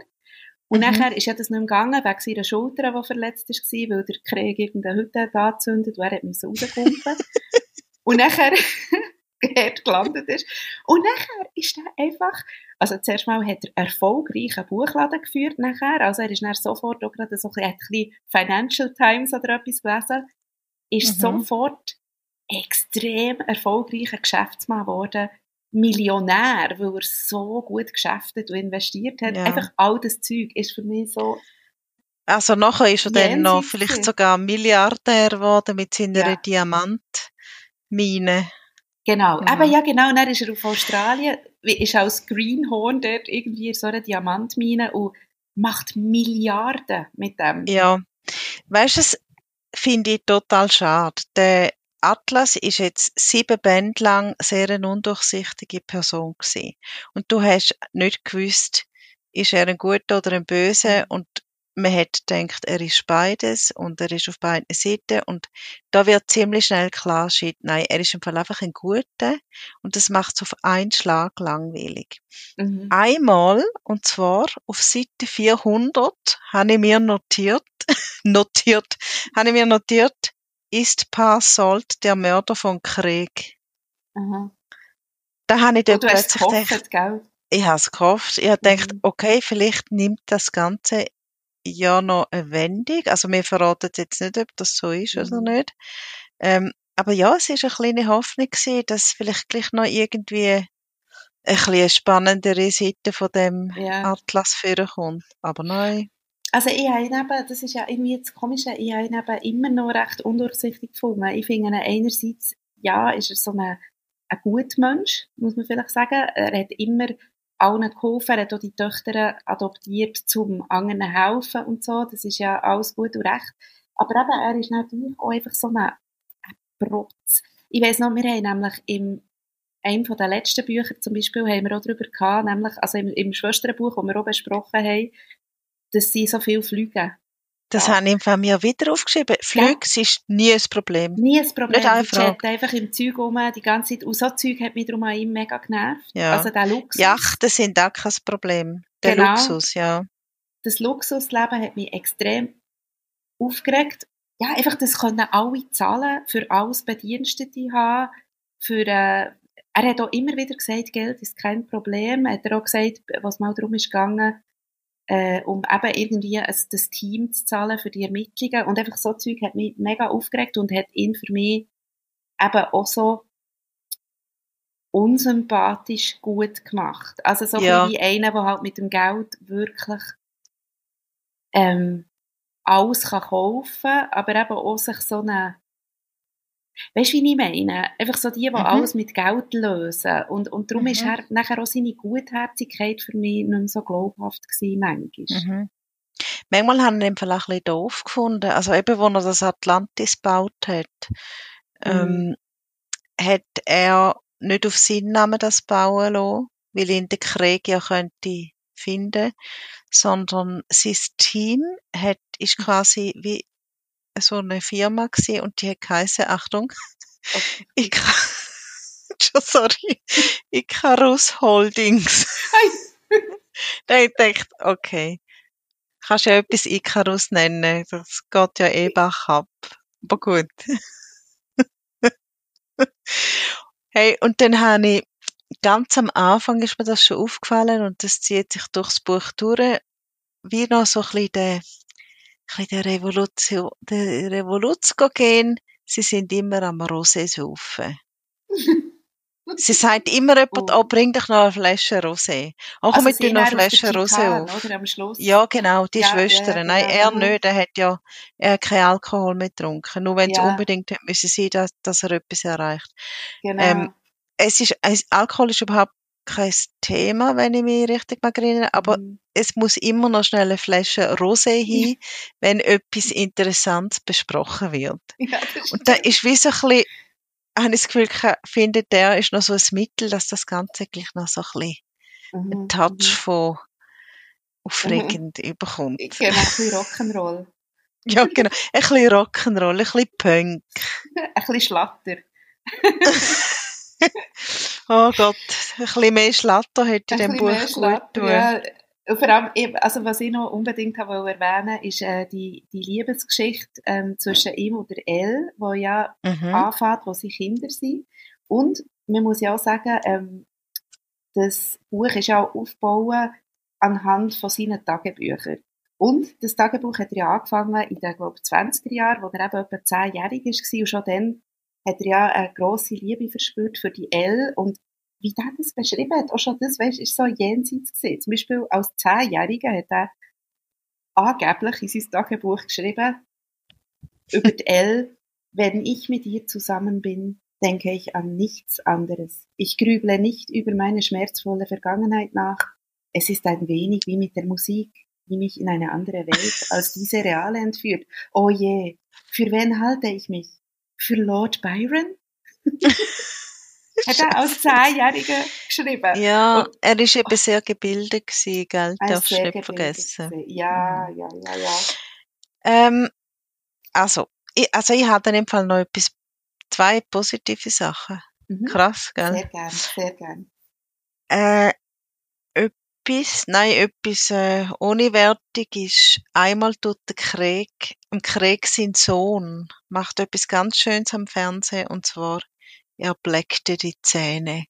S1: Und
S2: Mhm.
S1: nachher ist ja das nicht mehr gegangen, wegen seiner Schulter, die verletzt war, weil der Krieg irgendeine Hütte hat angezündet und er hat müssen rauskumpen. (laughs) und nachher dort (laughs) gelandet ist. Und nachher ist er einfach, also zuerst mal hat er erfolgreich einen Buchladen geführt nachher, also er ist dann sofort auch gerade so ein bisschen Financial Times oder etwas gelesen, ist
S2: Mhm.
S1: sofort extrem erfolgreicher Geschäftsmann geworden, Millionär, weil er so gut geschäftet und investiert hat.
S2: Ja.
S1: Einfach all das Zeug ist für mich so,
S2: Also nachher ist er dann noch vielleicht sogar Milliardär geworden mit seiner
S1: Ja.
S2: Diamantmine.
S1: genau.
S2: Mhm.
S1: Eben, ja, genau. Und dann ist er auf Australien, ist als Greenhorn dort irgendwie in so einer Diamantmine und macht Milliarden mit dem.
S2: Ja. Weißt du, es finde ich total schade. Der Atlas ist jetzt sieben Bände lang sehr eine undurchsichtige Person gewesen. Und du hast nicht gewusst, ist er ein guter oder ein böser
S1: Mhm.
S2: und man hat gedacht, er ist beides und er ist auf beiden Seiten und da wird ziemlich schnell klar, shit, nein, er ist im Fall einfach ein guter und das macht es auf einen Schlag langweilig.
S1: Mhm.
S2: Einmal, und zwar auf Seite 400, habe ich mir notiert, (laughs) notiert, habe ich mir notiert, ist Passold der Mörder von Krieg.
S1: Aha.
S2: Da habe ich dann
S1: du
S2: plötzlich gedacht,
S1: gehofft, gell?
S2: ich habe es gehofft, ich habe gedacht,
S1: Mhm.
S2: okay, vielleicht nimmt das Ganze ja noch eine Wendung. Also wir verraten jetzt nicht, ob das so ist oder
S1: Mhm.
S2: nicht. Ähm, aber ja, es ist eine kleine Hoffnung gewesen, dass vielleicht gleich noch irgendwie ein bisschen eine spannendere Seite von dem
S1: Ja.
S2: Atlas vorkommt. Aber nein.
S1: Also ich habe ihn eben, das ist ja irgendwie das Komische, ich habe ihn eben immer noch recht undurchsichtig gefunden. Ich finde einerseits, ja, ist er so ein, ein guter Mensch, muss man vielleicht sagen. Er hat immer allen geholfen, er hat auch die Töchter adoptiert, zum anderen helfen und so. Das ist ja alles gut und recht. Aber eben, er ist natürlich auch einfach so ein, ein Protz. Ich weiss noch, wir haben nämlich im einem von den letzten Büchern zum Beispiel haben wir auch darüber gehabt, nämlich, also im, im Schwesternbuch, das wir auch besprochen haben, dass sie so viel fliegen.
S2: Das
S1: Ja.
S2: habe ich von mir wieder aufgeschrieben. Flüge ist nie ein Problem.
S1: Nie ein Problem.
S2: Nicht Frage.
S1: chatten einfach im Zeug rum, die ganze Zeit. Und so Zeug hat mich darum an ihm mega genervt.
S2: Ja.
S1: Also der Luxus.
S2: Yachten sind auch kein Problem. Der
S1: Genau.
S2: Luxus, ja.
S1: Das Luxusleben hat mich extrem aufgeregt. Ja, einfach, das können alle zahlen, für alles Bedienstete haben, für, äh, er hat auch immer wieder gesagt, Geld ist kein Problem. Hat er auch gesagt, was mal darum ist gegangen, äh, um eben irgendwie ein, das Team zu zahlen für die Ermittlungen. Und einfach so Zeug hat mich mega aufgeregt und hat ihn für mich eben auch so unsympathisch gut gemacht. Also so
S2: Ja.
S1: wie einer, der halt mit dem Geld wirklich ähm, alles kann kaufen aber eben auch sich so eine Weißt du, wie ich meine? Einfach so die, die
S2: Mhm.
S1: alles mit Geld lösen. Und, und darum
S2: Mhm.
S1: ist er, nachher auch seine Gutherzigkeit für mich nicht mehr so glaubhaft gewesen, manchmal.
S2: Mhm. Manchmal haben wir ihn vielleicht ein bisschen doof gefunden. Also eben, wo er das Atlantis gebaut hat, ähm, hat er nicht auf seinen Namen das bauen lassen, weil ihn der Krieg ja könnte finden, sondern sein Team hat, ist quasi wie so eine Firma gewesen und die geheißen, Achtung,
S1: Okay. (laughs)
S2: Schon (laughs) sorry, Icarus Holdings. (laughs) da ich gedacht, okay, kannst ja etwas Icarus nennen, das geht ja eh bach ab. Aber gut. hey, und dann habe ich, ganz am Anfang ist mir das schon aufgefallen und das zieht sich durchs Buch durch, wie noch so ein bisschen der, ein der Revolution, der Revoluziogen, sie sind immer am Rosé saufen. (laughs) Sie sagt immer jemand,
S1: Oh.
S2: oh, bring doch noch eine Flasche Rosé. Oh, komm,
S1: Also
S2: tu
S1: sie
S2: noch eine Flasche Rosé auf.
S1: Oder am Schluss.
S2: Ja, genau, die
S1: Ja,
S2: Schwestern.
S1: ja,
S2: Nein,
S1: genau.
S2: er nicht. Er hat ja, er hat keinen Alkohol mehr getrunken. Nur wenn es
S1: Ja.
S2: unbedingt müssen sein, dass, dass er etwas erreicht.
S1: Genau.
S2: Ähm, Es ist, es- Alkohol ist überhaupt kein Thema, wenn ich mich richtig mag erinnern, aber
S1: Mhm.
S2: es muss immer noch schnell eine Flasche Rosé hin, wenn etwas Interessantes besprochen wird. (laughs)
S1: ja,
S2: Und da ist wie so ein bisschen, habe ich das Gefühl, findet der ist noch so ein Mittel, dass das Ganze gleich noch so ein bisschen
S1: Mhm,
S2: einen Touch
S1: mhm.
S2: von aufregend überkommt.
S1: Genau, ein bisschen Rock'n'Roll. (laughs)
S2: Ja, genau. Ein bisschen Rock'n'Roll, ein bisschen Punk. (laughs)
S1: ein bisschen Schlatter.
S2: Oh Gott, ein bisschen mehr Schlatter hätte in dem Buch gut tun.
S1: ja. Und vor allem, also was ich noch unbedingt habe wollte erwähnen, ist äh, die, die Liebesgeschichte ähm, zwischen ihm und der Elle, wo ja
S2: Mhm.
S1: anfängt, wo sie Kinder sind. Und man muss ja auch sagen, ähm, das Buch ist ja auch aufgebaut anhand von seinen Tagebüchern. Und das Tagebuch hat er ja angefangen in den, glaube 20er Jahren, wo er eben etwa 10-jährig war. Und schon dann hat er ja eine grosse Liebe verspürt für die Elle. Und wie der das beschrieben hat, auch schon das, weißt, ist so jenseits gesehen. Zum Beispiel als Zehnjähriger hat er angeblich in sein Tagebuch geschrieben, über die Elle, wenn ich mit ihr zusammen bin, denke ich an nichts anderes. Ich grüble nicht über meine schmerzvolle Vergangenheit nach. Es ist ein wenig wie mit der Musik, die mich in eine andere Welt als diese reale entführt. Oh je, für wen halte ich mich? Für Lord Byron? (laughs) hat er als Zehnjähriger geschrieben.
S2: Ja,
S1: Und-
S2: er ist eben sehr gebildet gewesen, gell?
S1: Ein
S2: Darfst du nicht vergessen.
S1: gewesen. Ja, ja, ja, ja.
S2: Ähm, also, ich, also ich habe in dem Fall noch etwas, zwei positive Sachen.
S1: Mhm.
S2: Krass, gell?
S1: Sehr gern, sehr gern.
S2: Äh, etwas, nein, etwas äh, ohne Wertung ist, einmal tut der Krieg, im Krieg sein Sohn macht etwas ganz Schönes am Fernsehen und zwar, er bleckte die Zähne.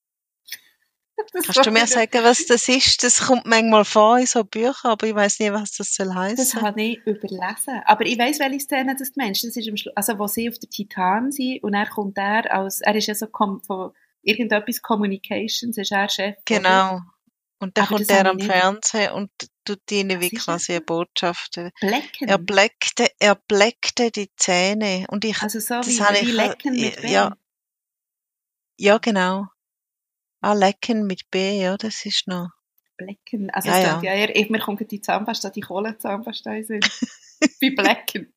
S2: (laughs) Kannst du mir sagen, was das ist? Das kommt manchmal vor in so Büchern, aber ich weiß nicht, was das soll heißen.
S1: Das habe ich überlesen. Aber ich weiß, welche Szene das meinst. Das ist am Schluss, also wo sie auf der Titan sind und er kommt er als, er ist ja so von irgendetwas Communications, ist er Chef.
S2: Genau. Oder? Und dann kommt er am Fernsehen und tut ihnen wie quasi eine Botschaft.
S1: Blecken?
S2: Er bleckte, er bleckte die Zähne. Und ich,
S1: also so wie, wie Lecken mit
S2: B. Ja, ja, genau. Ah, Lecken mit B, ja, das ist noch.
S1: Blecken. Also ja, ja. ja eher, mir kommt die Zahnpasta, die Kohlenzahnpasta sind. Wie (laughs) Blecken.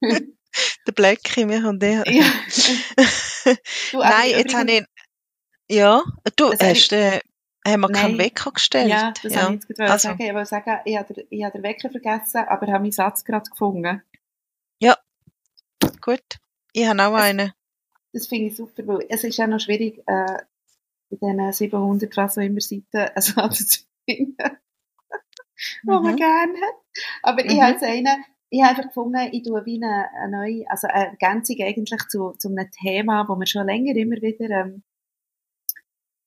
S2: der Blecki, wir haben den.
S1: Ja. (laughs)
S2: du, Nein, jetzt habe ich. Ja, du also hast äh, haben wir keinen Wecker gestellt?
S1: Ja, das ja. habe ich jetzt also. sagen. Ich wollte sagen, ich habe, den, ich habe den Wecker vergessen, aber habe meinen Satz gerade gefunden.
S2: Ja, gut. Ich habe auch einen.
S1: Das finde ich super, weil es ist ja noch schwierig, äh, in diesen 700 was auch immer Seiten einen (laughs) Satz zu finden, mhm. den man gerne hat. Aber mhm. ich habe jetzt einen, ich habe einfach gefunden, ich tue wie eine, eine neue, also eine Ergänzung eigentlich zu, zu einem Thema, wo wir schon länger immer wieder ähm,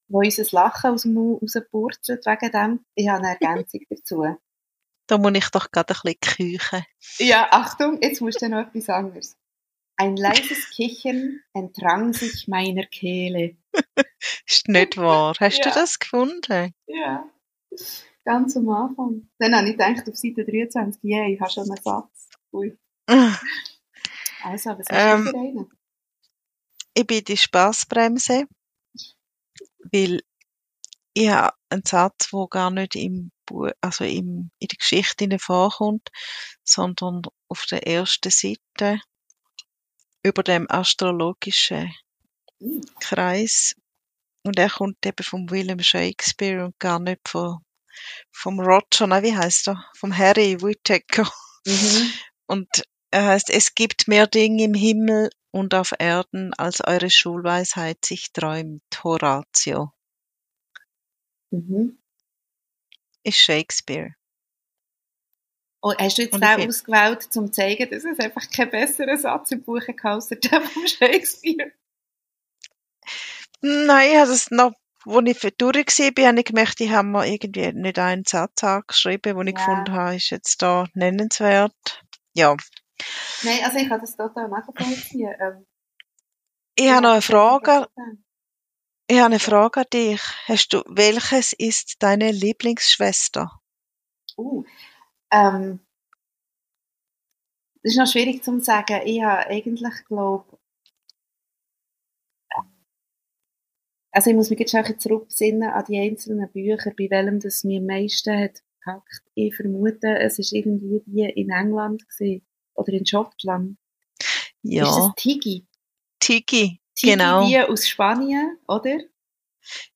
S1: wo unser Lachen aus dem Mund rauspurzelt wegen dem. Ich habe eine Ergänzung (laughs) dazu.
S2: Da muss ich doch gerade ein bisschen küchen.
S1: Ja, Achtung, jetzt musst du noch etwas anderes. Ein leises Kichern entrang sich meiner Kehle. (laughs)
S2: Ist nicht wahr. Hast ja. du das gefunden?
S1: Ja, ganz am Anfang. Dann habe ich gedacht, auf Seite 23, yeah, ich habe schon einen Satz. Ui. (laughs) also, was hast ähm, du für einen?
S2: Ich bin die Spaßbremse weil ich habe einen Satz, der gar nicht im Buch, also im, in der Geschichte vorkommt, sondern auf der ersten Seite über dem astrologischen Kreis. Und er kommt eben von William Shakespeare und gar nicht von, vom Roger, nein, wie heißt er? Vom Harry Whittaker. Mhm. Und er heißt, es gibt mehr Dinge im Himmel und auf Erden, als eure Schulweisheit sich träumt. Horatio.
S1: Mhm.
S2: Ist Shakespeare.
S1: Oh, hast du jetzt und den ausgewählt, um zu zeigen, dass es einfach keinen besseren Satz im Buch hat, als der von Shakespeare?
S2: Nein, ich habe das noch, als ich für durch war, habe ich gemerkt, ich habe mir irgendwie nicht einen Satz angeschrieben, den ich ja. gefunden habe, ist jetzt da nennenswert. Ja,
S1: Nein, also ich kann das total nachvollziehen. Ähm,
S2: ich habe noch eine Frage. Ich habe eine Frage an dich. Hast du, welches ist deine Lieblingsschwester?
S1: Uh, ähm, das ist noch schwierig zu sagen. Ich habe eigentlich, glaube also ich muss mich jetzt auch zurückbesinnen an die einzelnen Bücher, bei welchem das mir am meisten hat gepackt. Ich vermute, es ist irgendwie die in England gewesen oder in Schottland.
S2: Ja.
S1: Ist das Tigi?
S2: Tigi, Tigi genau.
S1: die aus Spanien, oder?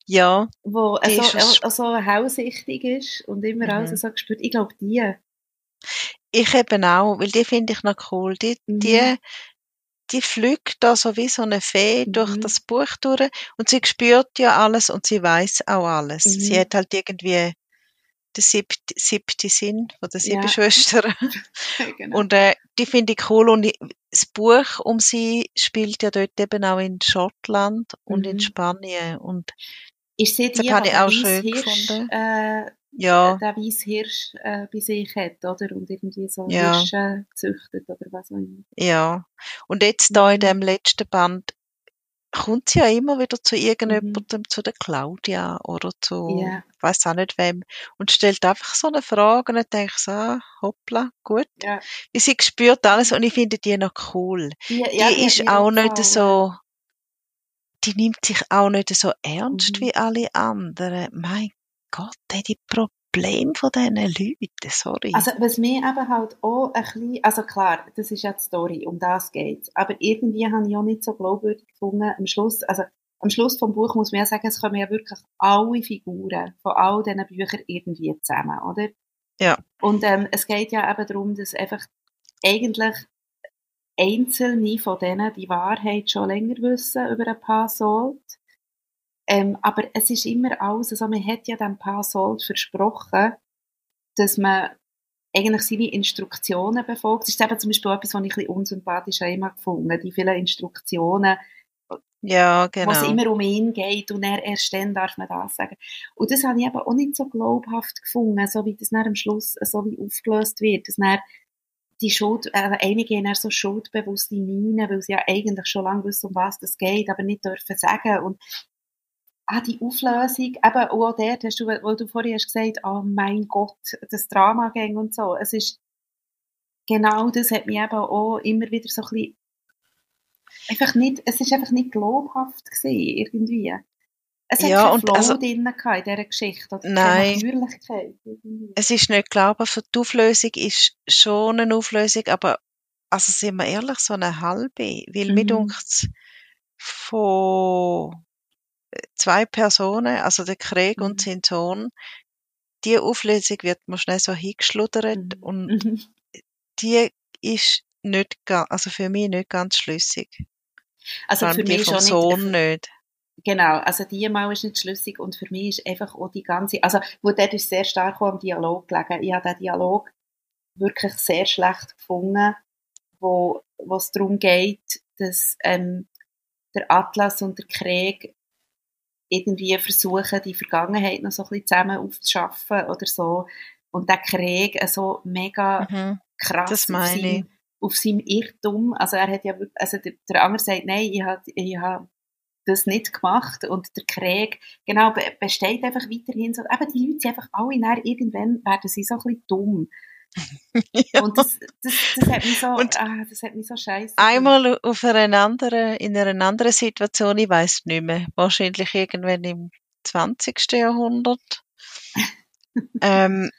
S2: Ja.
S1: Wo also, also hausichtig ist und immer mhm. alles so gespürt. Ich glaube, die.
S2: Ich eben auch, weil die finde ich noch cool. Die, mhm. die, die fliegt da so wie so eine Fee mhm. durch das Buch durch und sie spürt ja alles und sie weiß auch alles. Sie mhm. hat halt irgendwie der siebte, siebte Sinn von der sieben ja. Schwestern. (laughs) genau. Und äh, die finde ich cool. Und ich, das Buch um sie spielt ja dort eben auch in Schottland und mhm. in Spanien. Und
S1: ist sie die,
S2: habe ich auch schön
S1: Hirsch,
S2: gefunden.
S1: Äh,
S2: ja.
S1: der weiße Hirsch äh, bei sich hat, oder? Und irgendwie so ja. Hirsche züchtet oder was auch immer.
S2: Ja. Und jetzt da in mhm. dem letzten Band kommt sie ja immer wieder zu irgendjemandem, mhm. zu der Claudia oder zu,
S1: yeah.
S2: ich weiß auch nicht wem, und stellt einfach so eine Frage und ich so, ah, hoppla, gut.
S1: Ja.
S2: Wie sie spürt alles und ich finde die noch cool.
S1: Die, ja,
S2: die, ist auch nicht Fall, so, die nimmt sich auch nicht so ernst mhm. wie alle anderen. Mein Gott, die Probleme Problem von diesen Leuten, sorry.
S1: Also was mir eben halt auch ein bisschen, also klar, das ist ja die Story, um das geht aber irgendwie habe ich auch nicht so glaubwürdig gefunden, am Schluss, also am Schluss vom Buch muss man ja sagen, es kommen ja wirklich alle Figuren von all diesen Büchern irgendwie zusammen, oder?
S2: Ja.
S1: Und ähm, es geht ja eben darum, dass einfach eigentlich einzelne von denen die Wahrheit schon länger wissen über ein paar Salt ähm, aber es ist immer alles, also man hat ja dem Paar Sold versprochen, dass man eigentlich seine Instruktionen befolgt. Das ist eben zum Beispiel etwas, was ich ein bisschen unsympathisch immer gefunden Die vielen Instruktionen,
S2: Ja, genau.
S1: immer um ihn geht und er erst dann darf man das sagen. Und das habe ich eben auch nicht so glaubhaft gefunden, so wie das dann am Schluss so wie aufgelöst wird, dass dann die Schuld, also einige haben so schuldbewusste Mienen, weil sie ja eigentlich schon lange wissen, um was das geht, aber nicht dürfen sagen und ah, die Auflösung, eben auch dort hast du, wo du vorhin hast gesagt, oh mein Gott, das Drama ging und so, es ist genau das hat mich eben auch immer wieder so ein bisschen einfach nicht, es ist einfach nicht glaubhaft gewesen, irgendwie. Es hat
S2: Ja,
S1: keinen Flow
S2: also-
S1: drin in dieser Geschichte, oder
S2: Nein.
S1: Natürlichkeit.
S2: Es ist nicht glaubhaft. Die Auflösung ist schon eine Auflösung, aber also sind wir ehrlich, so eine halbe. Weil mir
S1: Mhm.
S2: dunkt's von zwei Personen, also der Krieg
S1: Mhm.
S2: und sein Sohn, die Auflösung wird mir schnell so hingeschludert
S1: Mhm.
S2: und (laughs)
S1: Mhm.
S2: die ist nicht also für mich nicht ganz schlüssig.
S1: Also für mich schon
S2: Sohn
S1: nicht,
S2: nicht.
S1: Genau, also die mal ist nicht schlüssig und für mich ist einfach auch die ganze, also wo dort ist sehr stark am Dialog gelegen. Ich habe den Dialog wirklich sehr schlecht gefunden, wo wo es darum geht, dass ähm, der Atlas und der Krieg irgendwie versuchen, die Vergangenheit noch so ein bisschen zusammen aufzuschaffen oder so. Und der Krieg äh, so mega
S2: Mhm.
S1: krass auf seinem, auf seinem Irrtum. Also er hat ja also der, der andere sagt, nein, ich habe, ich habe das nicht gemacht und der Krieg, genau, be besteht einfach weiterhin so, eben die Leute sind einfach alle nachher, irgendwann werden sie so ein bisschen dumm. (laughs)
S2: Ja.
S1: Und das, das, das hat mich so,
S2: Und
S1: ah, das hat mich so scheiße.
S2: Einmal auf einer anderen, in einer anderen Situation, ich weiß nicht mehr, wahrscheinlich irgendwann im 20. Jahrhundert. (laughs) ähm,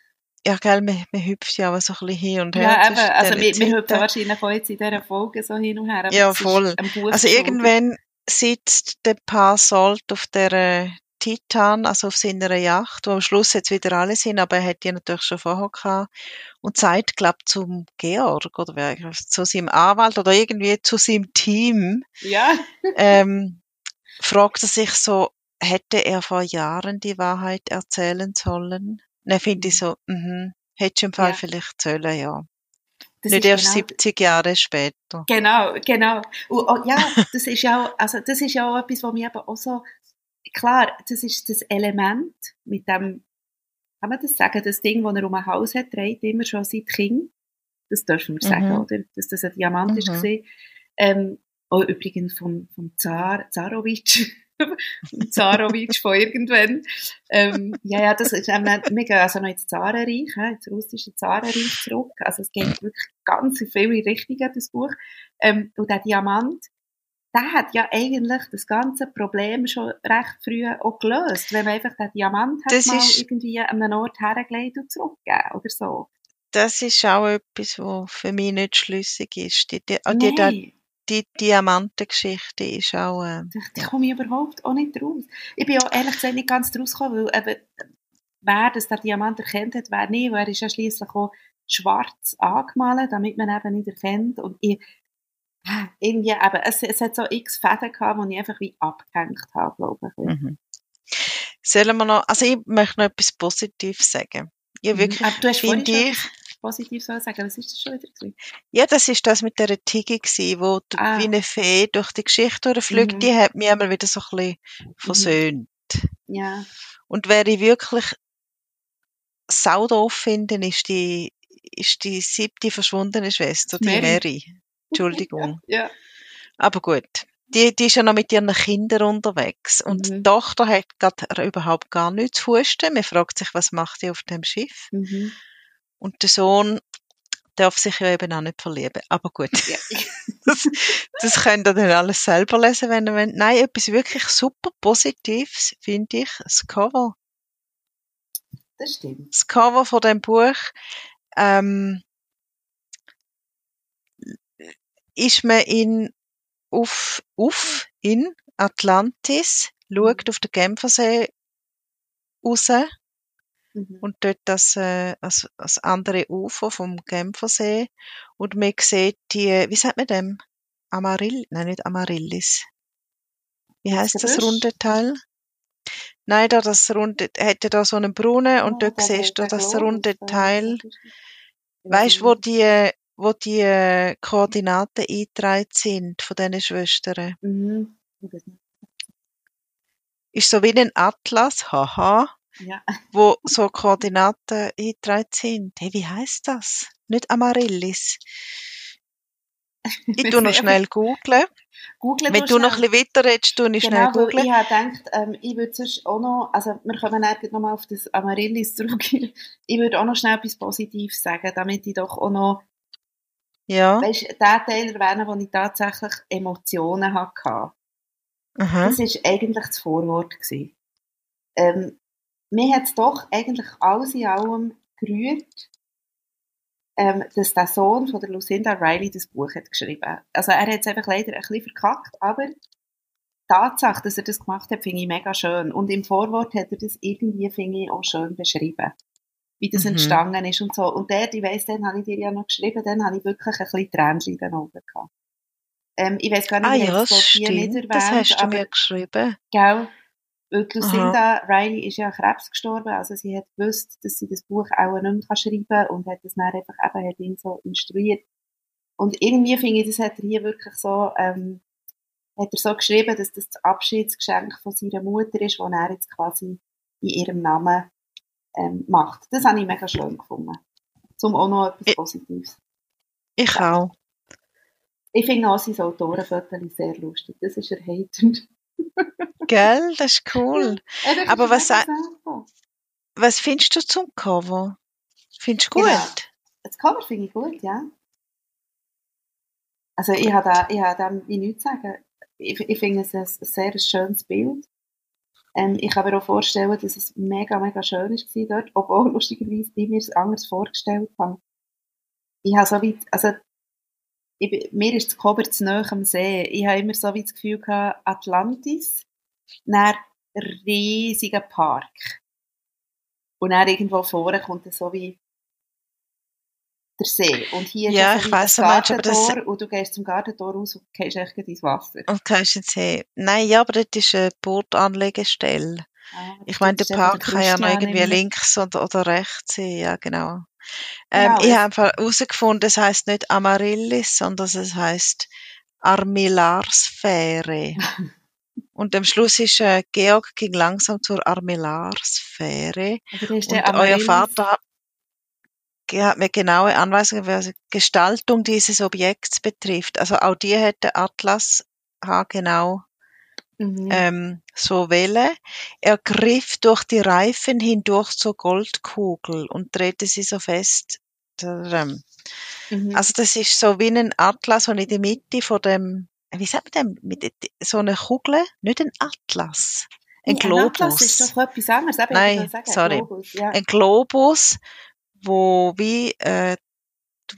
S2: ja, gell, man, man hüpft ja auch so ein bisschen hin und her.
S1: Ja, eben, also wir, wir hüpfen wahrscheinlich auch jetzt in dieser Folge so hin und her.
S2: Ja, voll. Also irgendwann sitzt der Paar Sold auf der Titan, also auf seiner Yacht, wo am Schluss jetzt wieder alle sind, aber er hat die natürlich schon vorher gehabt. Und sagt, glaub, zum Georg oder wer, zu seinem Anwalt oder irgendwie zu seinem Team,
S1: Ja, (laughs)
S2: ähm, fragt er sich so, hätte er vor Jahren die Wahrheit erzählen sollen? Dann finde ich so, mhm, hätte im Fall
S1: Ja.
S2: vielleicht sollen, ja.
S1: das
S2: Nicht erst
S1: genau-
S2: 70 Jahre später.
S1: Genau, genau. Und, oh, ja, das ist ja auch, also das ist ja auch etwas, was mich eben auch so, klar, das ist das Element mit dem, kann man das sagen, das Ding, das er um ein Haus hat, trägt immer schon seit Kind. Das dürfen wir sagen,
S2: Mhm.
S1: oder? Dass das ein Diamant ist
S2: Mhm.
S1: gewesen. Ähm, auch übrigens vom, vom Zar, Zarowitsch. (laughs) Zarowitsch von irgendwann. Ähm, ja, ja, das ist, ähm, wir gehen also noch ins Zarenreich, hä, ins russische Zarenreich zurück. Also es geht wirklich ganz in viele Richtungen, das Buch. Ähm, und der Diamant, der hat ja eigentlich das ganze Problem schon recht früh auch gelöst, wenn man einfach den Diamant hat
S2: Das
S1: mal
S2: ist-
S1: irgendwie an einen Ort hergelegt und zurückgegeben oder so.
S2: Das ist auch etwas, was für mich nicht schlüssig ist. Die, die, die, die,
S1: Nein,
S2: die Diamantengeschichte ist auch, äh,
S1: da, komme ich überhaupt auch nicht raus. Ich bin auch ehrlich gesagt nicht ganz draus gekommen, weil eben, wer das der Diamant erkennt hat, wer nicht, weil er ist ja schliesslich auch schwarz angemalt, damit man eben nicht erkennt. Und ich, ah, irgendwie eben, es, es hat so x Fäden gehabt, die ich einfach wie abgehängt habe, glaube ich.
S2: mhm. Sollen wir noch, also ich möchte noch etwas Positives sagen. Ja, wirklich,
S1: Aber du hast vorhin
S2: finde ich,
S1: etwas positiv sollen sagen, was ist das schon wieder gewesen?
S2: ja, das ist das mit der Tigge gsi, wo
S1: Ah.
S2: wie eine Fee durch die Geschichte durchfliegt,
S1: Mhm.
S2: die hat mich einmal wieder so ein bisschen versöhnt.
S1: Ja.
S2: Und wer ich wirklich saudoof finde, ist die, ist die siebte verschwundene Schwester, die
S1: Mary.
S2: Mary. Entschuldigung. (laughs)
S1: Ja.
S2: Aber gut. Die, die ist ja noch mit ihren Kindern unterwegs. Und
S1: Mhm.
S2: die Tochter hat grad überhaupt gar nichts zu husten. Man fragt sich, was macht die auf dem Schiff?
S1: Mhm.
S2: Und der Sohn darf sich ja eben auch nicht verlieben. Aber gut.
S1: ja. (laughs)
S2: Das, das könnt ihr dann alles selber lesen, wenn ihr wollt. Nein, etwas wirklich super Positives finde ich. Das Cover.
S1: Das stimmt.
S2: Das Cover von dem Buch, ähm, ist man in, auf, auf, in Atlantis, schaut auf den Genfersee raus
S1: Mhm.
S2: und dort das, äh, das, das andere Ufer vom Genfersee und man sieht die, wie sagt man dem? Amarill, nein, nicht Amaryllis. Wie heißt das
S1: Gebüsch?
S2: runde Teil? Nein, da das runde, hätte da so einen Brunnen und
S1: Ah,
S2: dort siehst du das runde Teil. Weißt du, wo die, wo die äh, Koordinaten eingetragen sind von diesen Schwestern?
S1: Mhm.
S2: Ist so wie ein Atlas, haha,
S1: Ja.
S2: wo so Koordinaten eingetragen sind. Hey, wie heißt das? Nicht Amaryllis. (laughs) Ich tu noch schnell googlen.
S1: Google
S2: Wenn du noch ein bisschen weiter redest, tu ich schnell
S1: Genau, weil
S2: googlen.
S1: ich habe gedacht, ähm, ich würde sonst auch noch, also wir kommen nachher noch mal auf das Amaryllis zurück. (laughs) Ich würde auch noch schnell etwas Positives sagen, damit ich doch auch noch,
S2: Ja.
S1: weißt, den Teil erwähnen, wo ich tatsächlich Emotionen hatte.
S2: Aha.
S1: Das war eigentlich das Vorwort. Gewesen. Ähm, mir hat es doch eigentlich alles in allem gerührt, ähm, dass der Sohn von der Lucinda Riley das Buch hat geschrieben. Also er hat es einfach leider ein bisschen verkackt, aber die Tatsache, dass er das gemacht hat, finde ich mega schön. Und im Vorwort hat er das irgendwie, finde ich, auch schön beschrieben. Wie das
S2: Mhm.
S1: entstanden ist und so. Und dort, ich weiss, dann habe ich dir ja noch geschrieben, dann habe ich wirklich ein bisschen Tränchen in den Augen gehabt. Ähm, ich weiss gar nicht,
S2: Ah ja, das
S1: hier nicht
S2: stimmt.
S1: erwähnt,
S2: Das hast du
S1: aber
S2: mir geschrieben.
S1: Gell? Weil Lucinda Riley ist ja an Krebs gestorben, also sie hat gewusst, dass sie das Buch auch nicht mehr schreiben kann und hat das dann einfach eben, hat ihn so instruiert. Und irgendwie finde ich, das hat er hier wirklich so, ähm, hat er so geschrieben, dass das das Abschiedsgeschenk von seiner Mutter ist, das er jetzt quasi in ihrem Namen ähm, macht. Das habe ich mega schön gefunden. Zum auch noch etwas Positives.
S2: Ich auch.
S1: Ich finde auch sein Autorenfoto sehr lustig. Das ist erheiternd. (laughs)
S2: Gell, das ist cool. Aber
S1: das ist
S2: was. Was findest du zum Cover? Findest du gut?
S1: Genau. Das Cover finde ich gut, ja. Also ich habe da, ich habe da wie nichts zu sagen. Ich, ich finde es ein sehr schönes Bild. Ähm, ich kann mir auch vorstellen, dass es mega, mega schön war dort, obwohl (laughs) lustigerweise ich mir es anders vorgestellt habe. Ich habe so weit, also ich, mir ist das Cover zu nahe am See. Ich habe immer so wie das Gefühl gehabt, Atlantis, nach riesiger Park. Und dann irgendwo vorne kommt dann so wie der See. Und hier ist
S2: Ja,
S1: so
S2: ich weiss,
S1: das
S2: aber das-
S1: Gartentor und du gehst zum Gartentor raus und gehst echt ins Wasser.
S2: Und kannst jetzt sehen. Nein, ja, aber dort ist eine Bootanlegestelle.
S1: Ah,
S2: Ich meine, der
S1: das ist
S2: Park kann ja noch irgendwie links oder, oder rechts sein, ja, genau. Ähm,
S1: Genau,
S2: ich habe einfach herausgefunden, es heisst nicht Amaryllis, sondern es heisst Armillarsphäre. (laughs) Und am Schluss ist, äh, Georg ging langsam zur Armillarsphäre.
S1: Ist
S2: Und euer. Vater hat, hat mir genaue Anweisungen, was die Gestaltung dieses Objekts betrifft. Also auch die hat der Atlas genau
S1: Mhm.
S2: ähm, so wähle. Er griff durch die Reifen hindurch zur Goldkugel und drehte sie so fest.
S1: Mhm.
S2: Also das ist so wie ein Atlas und in der Mitte von dem, wie sagt man dem, mit so einer Kugel, nicht ein Atlas, ein Globus.
S1: Atlas ist doch etwas anderes.
S2: Nein, sorry.
S1: Globus, ja.
S2: Ein Globus, wo wie äh,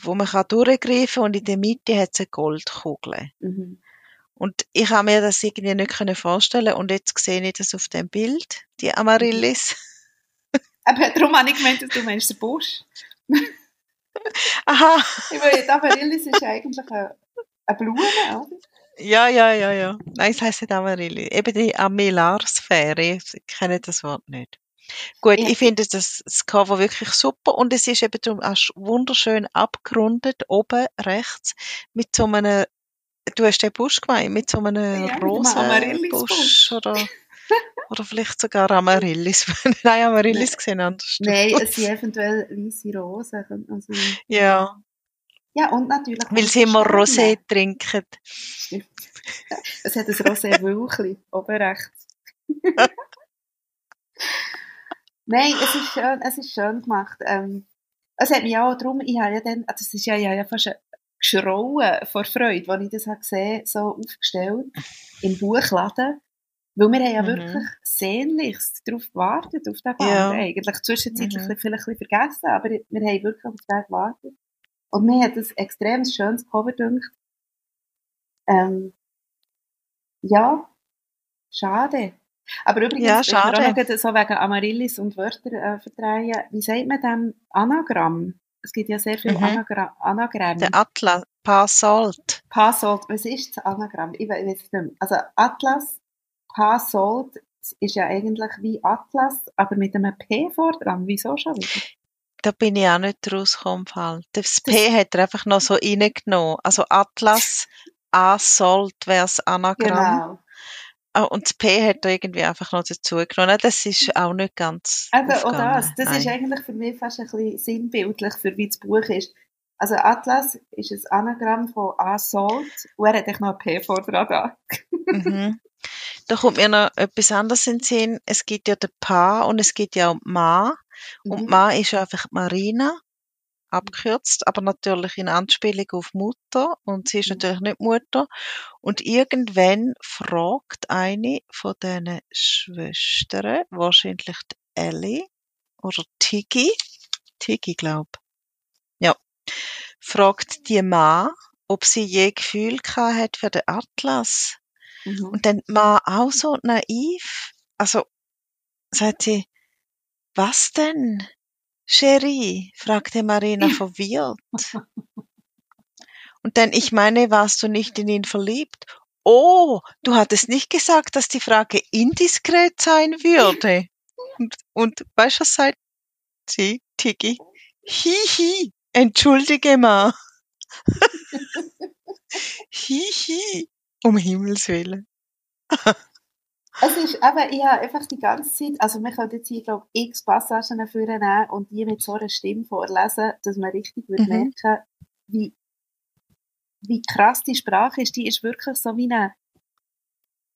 S2: wo man kann durchgreifen und in der Mitte hat es eine Goldkugel.
S1: Mhm.
S2: Und ich habe mir das irgendwie nicht können vorstellen und jetzt sehe ich das auf dem Bild, die Amaryllis.
S1: Aber darum habe ich gemeint, dass du meinst den Busch. (laughs)
S2: Aha,
S1: Ich meine, die Amaryllis ist eigentlich eine, eine Blume, oder?
S2: ja, ja, ja, ja. Nein, es heisst nicht Amaryllis. Eben die Amillarsphäre. Ich kenne das Wort nicht. Gut,
S1: Ja.
S2: ich finde das, das Cover wirklich super und es ist eben darum auch sch- wunderschön abgerundet, oben rechts, mit so einem, du hast den Busch gemeint, mit so einem
S1: Ja,
S2: rosa
S1: Amaryllis-Busch.
S2: Busch oder, (laughs) oder vielleicht sogar Amaryllis. (laughs) Nein, Amaryllis sehen anders
S1: Nein, es sind eventuell weiße Rosen. sagen.
S2: Ja,
S1: Ja, und natürlich...
S2: weil sie immer. Rosé trinken.
S1: Stimmt. (laughs) Es hat ein Rosé-Wülchli, oben rechts. Nein, es ist schön, es ist schön gemacht. Ähm, es hat mich auch darum, ich habe ja dann, also es ist ja, ich habe ja fast geschrauen vor Freude, als ich das habe gesehen, so aufgestellt, im Buchladen. Weil wir haben ja
S2: Mhm.
S1: wirklich sehnlichst darauf gewartet, auf den Band
S2: Ja.
S1: eigentlich. Zwischenzeitlich
S2: Mhm.
S1: vielleicht ein bisschen vergessen, aber wir haben wirklich auf den gewartet. Und mir hat ein extrem schönes Cover gedacht. Ähm, ja, schade. Aber übrigens,
S2: Ja,
S1: ich
S2: schade.
S1: noch gerade so wegen Amaryllis und Wörter äh, verdrehen. Wie sagt man dem Anagramm? Es gibt ja sehr viele
S2: Mhm.
S1: Anagra Anagramme.
S2: Der Atlas, Passolt.
S1: Passold, was ist das Anagramm? Ich we- weiß es nicht mehr. Also Atlas, Passold ist ja eigentlich wie Atlas, aber mit einem P vor dran. Wieso schon wieder?
S2: Da bin ich auch nicht rausgekommen. im Fall. Das P hat er einfach noch so reingenommen. Also Atlas, Assolt wäre das Anagramm.
S1: Genau.
S2: Oh, und das P hat er irgendwie einfach noch dazu genommen. Das ist auch nicht ganz.
S1: Eben, auch das. Das Nein. ist eigentlich für mich fast ein bisschen sinnbildlich, für wie das Buch ist. Also Atlas ist ein Anagramm von Assault und er hat noch ein P vor dran.
S2: mhm. (laughs) Da kommt mir noch etwas anderes in den Sinn. Es gibt ja den Pa und es gibt ja auch Ma. Mhm. Und Ma ist einfach Marina abkürzt, aber natürlich in Anspielung auf Mutter und sie ist mhm. natürlich nicht Mutter. Und irgendwann fragt eine von diesen Schwestern, wahrscheinlich die Ellie oder Tiggy, Tiggy glaub, ja, fragt die Ma, ob sie je Gefühl hat für den Atlas. Mhm. Und dann Ma auch so naiv, also sagt sie, was denn? Cherie, fragte Marina verwirrt. (laughs) Und dann, ich meine, warst du nicht in ihn verliebt? Oh, du hattest nicht gesagt, dass die Frage indiskret sein würde. Und, und weißt du, was sagt sie, Tiki? Hihi, entschuldige mal. (laughs) Hihi, um Himmels Willen. (laughs)
S1: Es ist eben, ich habe einfach die ganze Zeit, also man könnte jetzt hier, glaube ich, x Passagen nehmen und die mit so einer Stimme vorlesen, dass man richtig mhm. merken wie, wie krass die Sprache ist. Die ist wirklich so wie eine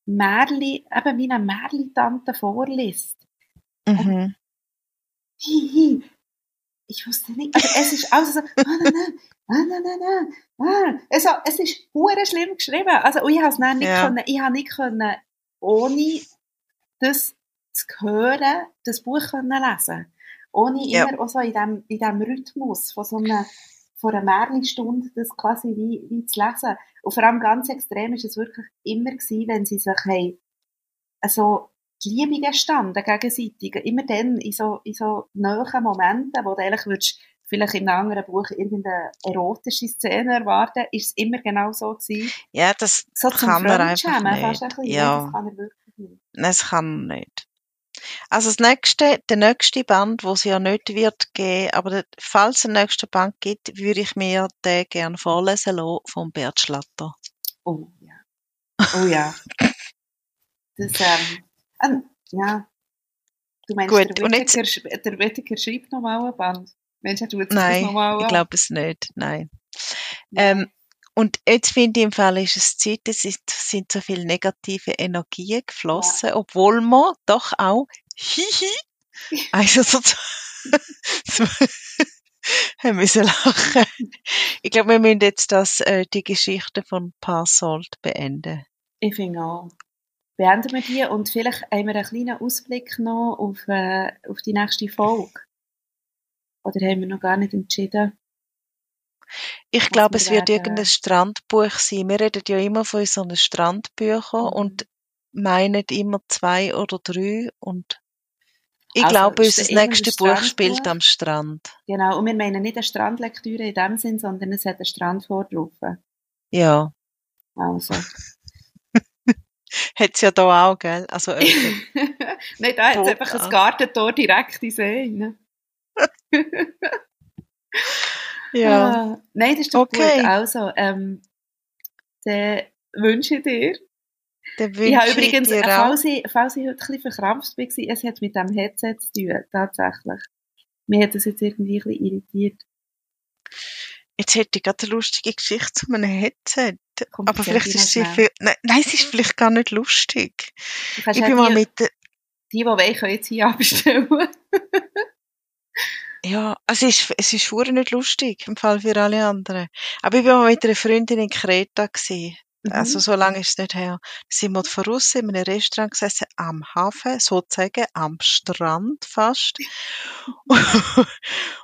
S1: Märli, eben wie eine Märli-Tante vorliest. Mhm. Ich wusste nicht, also es ist auch so, (laughs) ah, nein, nein, nein, nein, nein, nein, ah, also, es ist hure schlimm geschrieben. Also, ich habe es nicht ja. können, ich habe nicht können ohne das zu hören, das Buch können lesen Ohne ja. immer auch so in dem, in dem Rhythmus von so einer, von einer Märchenstunde das quasi wie, wie zu lesen. Und vor allem ganz extrem ist es wirklich immer gewesen, wenn sie sich haben, also die Liebe gestanden gegenseitig. Immer dann in so, in so nahen Momenten, wo du eigentlich würdest, vielleicht in einem anderen Buch irgendeine erotische Szene erwarten, ist es immer genau so gewesen.
S2: Ja, das so kann man einfach nicht.
S1: Fast ein bisschen, ja. Das kann er wirklich nicht.
S2: Das kann er nicht. Also das nächste, der nächste Band, wo es ja nicht wird geben, aber der, falls es einen nächsten Band gibt, würde ich mir den gerne vorlesen lassen von Bert Schlatter.
S1: Oh ja. Oh ja. das, ähm, ähm ja. Du meinst, Gut, der Whittaker, schreibt noch mal ein Band?
S2: Mensch, du jetzt Nein, ich glaube es nicht. Nein. Ähm, und jetzt finde ich im Fall ist es Zeit, es sind so viele negative Energien geflossen, ja. obwohl man doch auch hihi, (laughs) also so, so (laughs) haben müssen lachen. Ich glaube, wir müssen jetzt das, äh, die Geschichte von Parsold beenden.
S1: Ich finde auch. Beenden wir die und vielleicht haben wir einen kleinen Ausblick noch auf, äh, auf die nächste Folge. Oder haben wir noch gar nicht entschieden?
S2: Ich glaube, es wird irgendein Strandbuch sein. Wir reden ja immer von so einem Strandbücher mhm. und meinen immer zwei oder drei und ich also, glaube, unser nächstes Buch spielt am Strand.
S1: Genau, und wir meinen nicht eine Strandlektüre in dem Sinn, sondern es hat einen Strand vorgerufen.
S2: Ja.
S1: Also. (laughs)
S2: hat es ja da auch, gell? Also, (laughs)
S1: Nein, da hat es einfach ein Gartentor direkt in See. (laughs) ja. Ah, nein, das ist doch okay. gut. Also, ähm, dann wünsche ich dir.
S2: Dann ich habe
S1: übrigens, dir falls, ich, falls ich heute ein bisschen verkrampft war, es hat mit dem Headset zu tun, tatsächlich. Mir hat das jetzt irgendwie ein bisschen irritiert.
S2: Jetzt hätte ich gerade eine lustige Geschichte zu einem Headset. Kommt aber vielleicht ist sie viel, nein, nein, es ist vielleicht gar nicht lustig. Ich bin mal mit
S1: die, die wollen, können jetzt hier (laughs) abstellen.
S2: Ja, es ist, es ist schwer nicht lustig, im Fall für alle anderen. Aber ich war mal mit einer Freundin in Kreta gewesen. Mhm. Also, so lange ist es nicht her. Sind wir voraus in einem Restaurant gesessen, am Hafen, sozusagen, am Strand fast. (laughs) (laughs)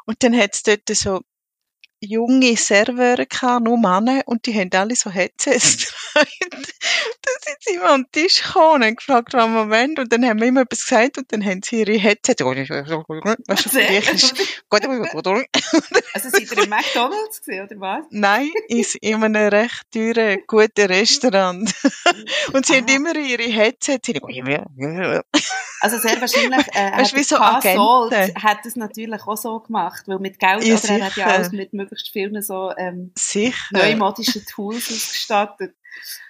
S2: und dann hat es dort so junge Server gehabt, nur Männer, und die haben alle so Headsets (laughs) da sind sie immer am Tisch gekommen und gefragt, wir wollen, und dann haben wir immer etwas gesagt, und dann haben sie ihre Headsets, (laughs) weißt du,
S1: ist, Also seid ihr im McDonalds gesehen, oder was?
S2: Nein, in einem recht teuren, guten Restaurant. (laughs) und sie ah. haben immer ihre Headsets.
S1: Also sehr wahrscheinlich äh, weißt, hat, so Salt hat das natürlich auch so gemacht, weil mit Geld, ja, oder er hat ja alles mit möglichst vielen so ähm, neumodischen Tools ausgestattet.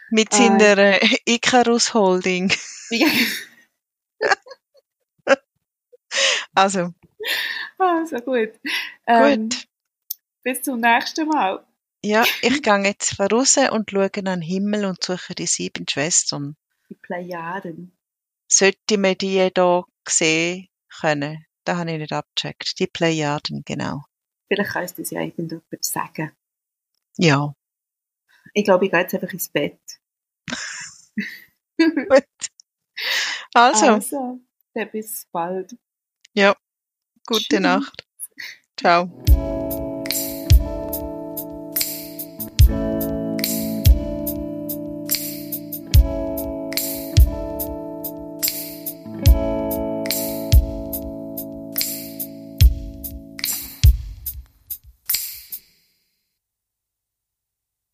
S2: Mit
S1: Ah.
S2: seiner äh, Icarus Holding. (laughs) Also,
S1: ah, so gut. Ähm,
S2: gut.
S1: Bis zum nächsten Mal.
S2: Ja, ich gehe jetzt raus und schaue an den Himmel und suche die sieben Schwestern.
S1: Die Plejaden.
S2: Sollte man die hier sehen können? Da habe ich nicht abgecheckt. Die Plejaden, genau.
S1: Vielleicht kann uns das ja irgendjemand sagen.
S2: Ja.
S1: Ich glaube, ich gehe jetzt einfach ins Bett. (laughs)
S2: Gut. Also,
S1: also bis bald.
S2: ja. Gute
S1: Tschüss.
S2: Nacht. Ciao.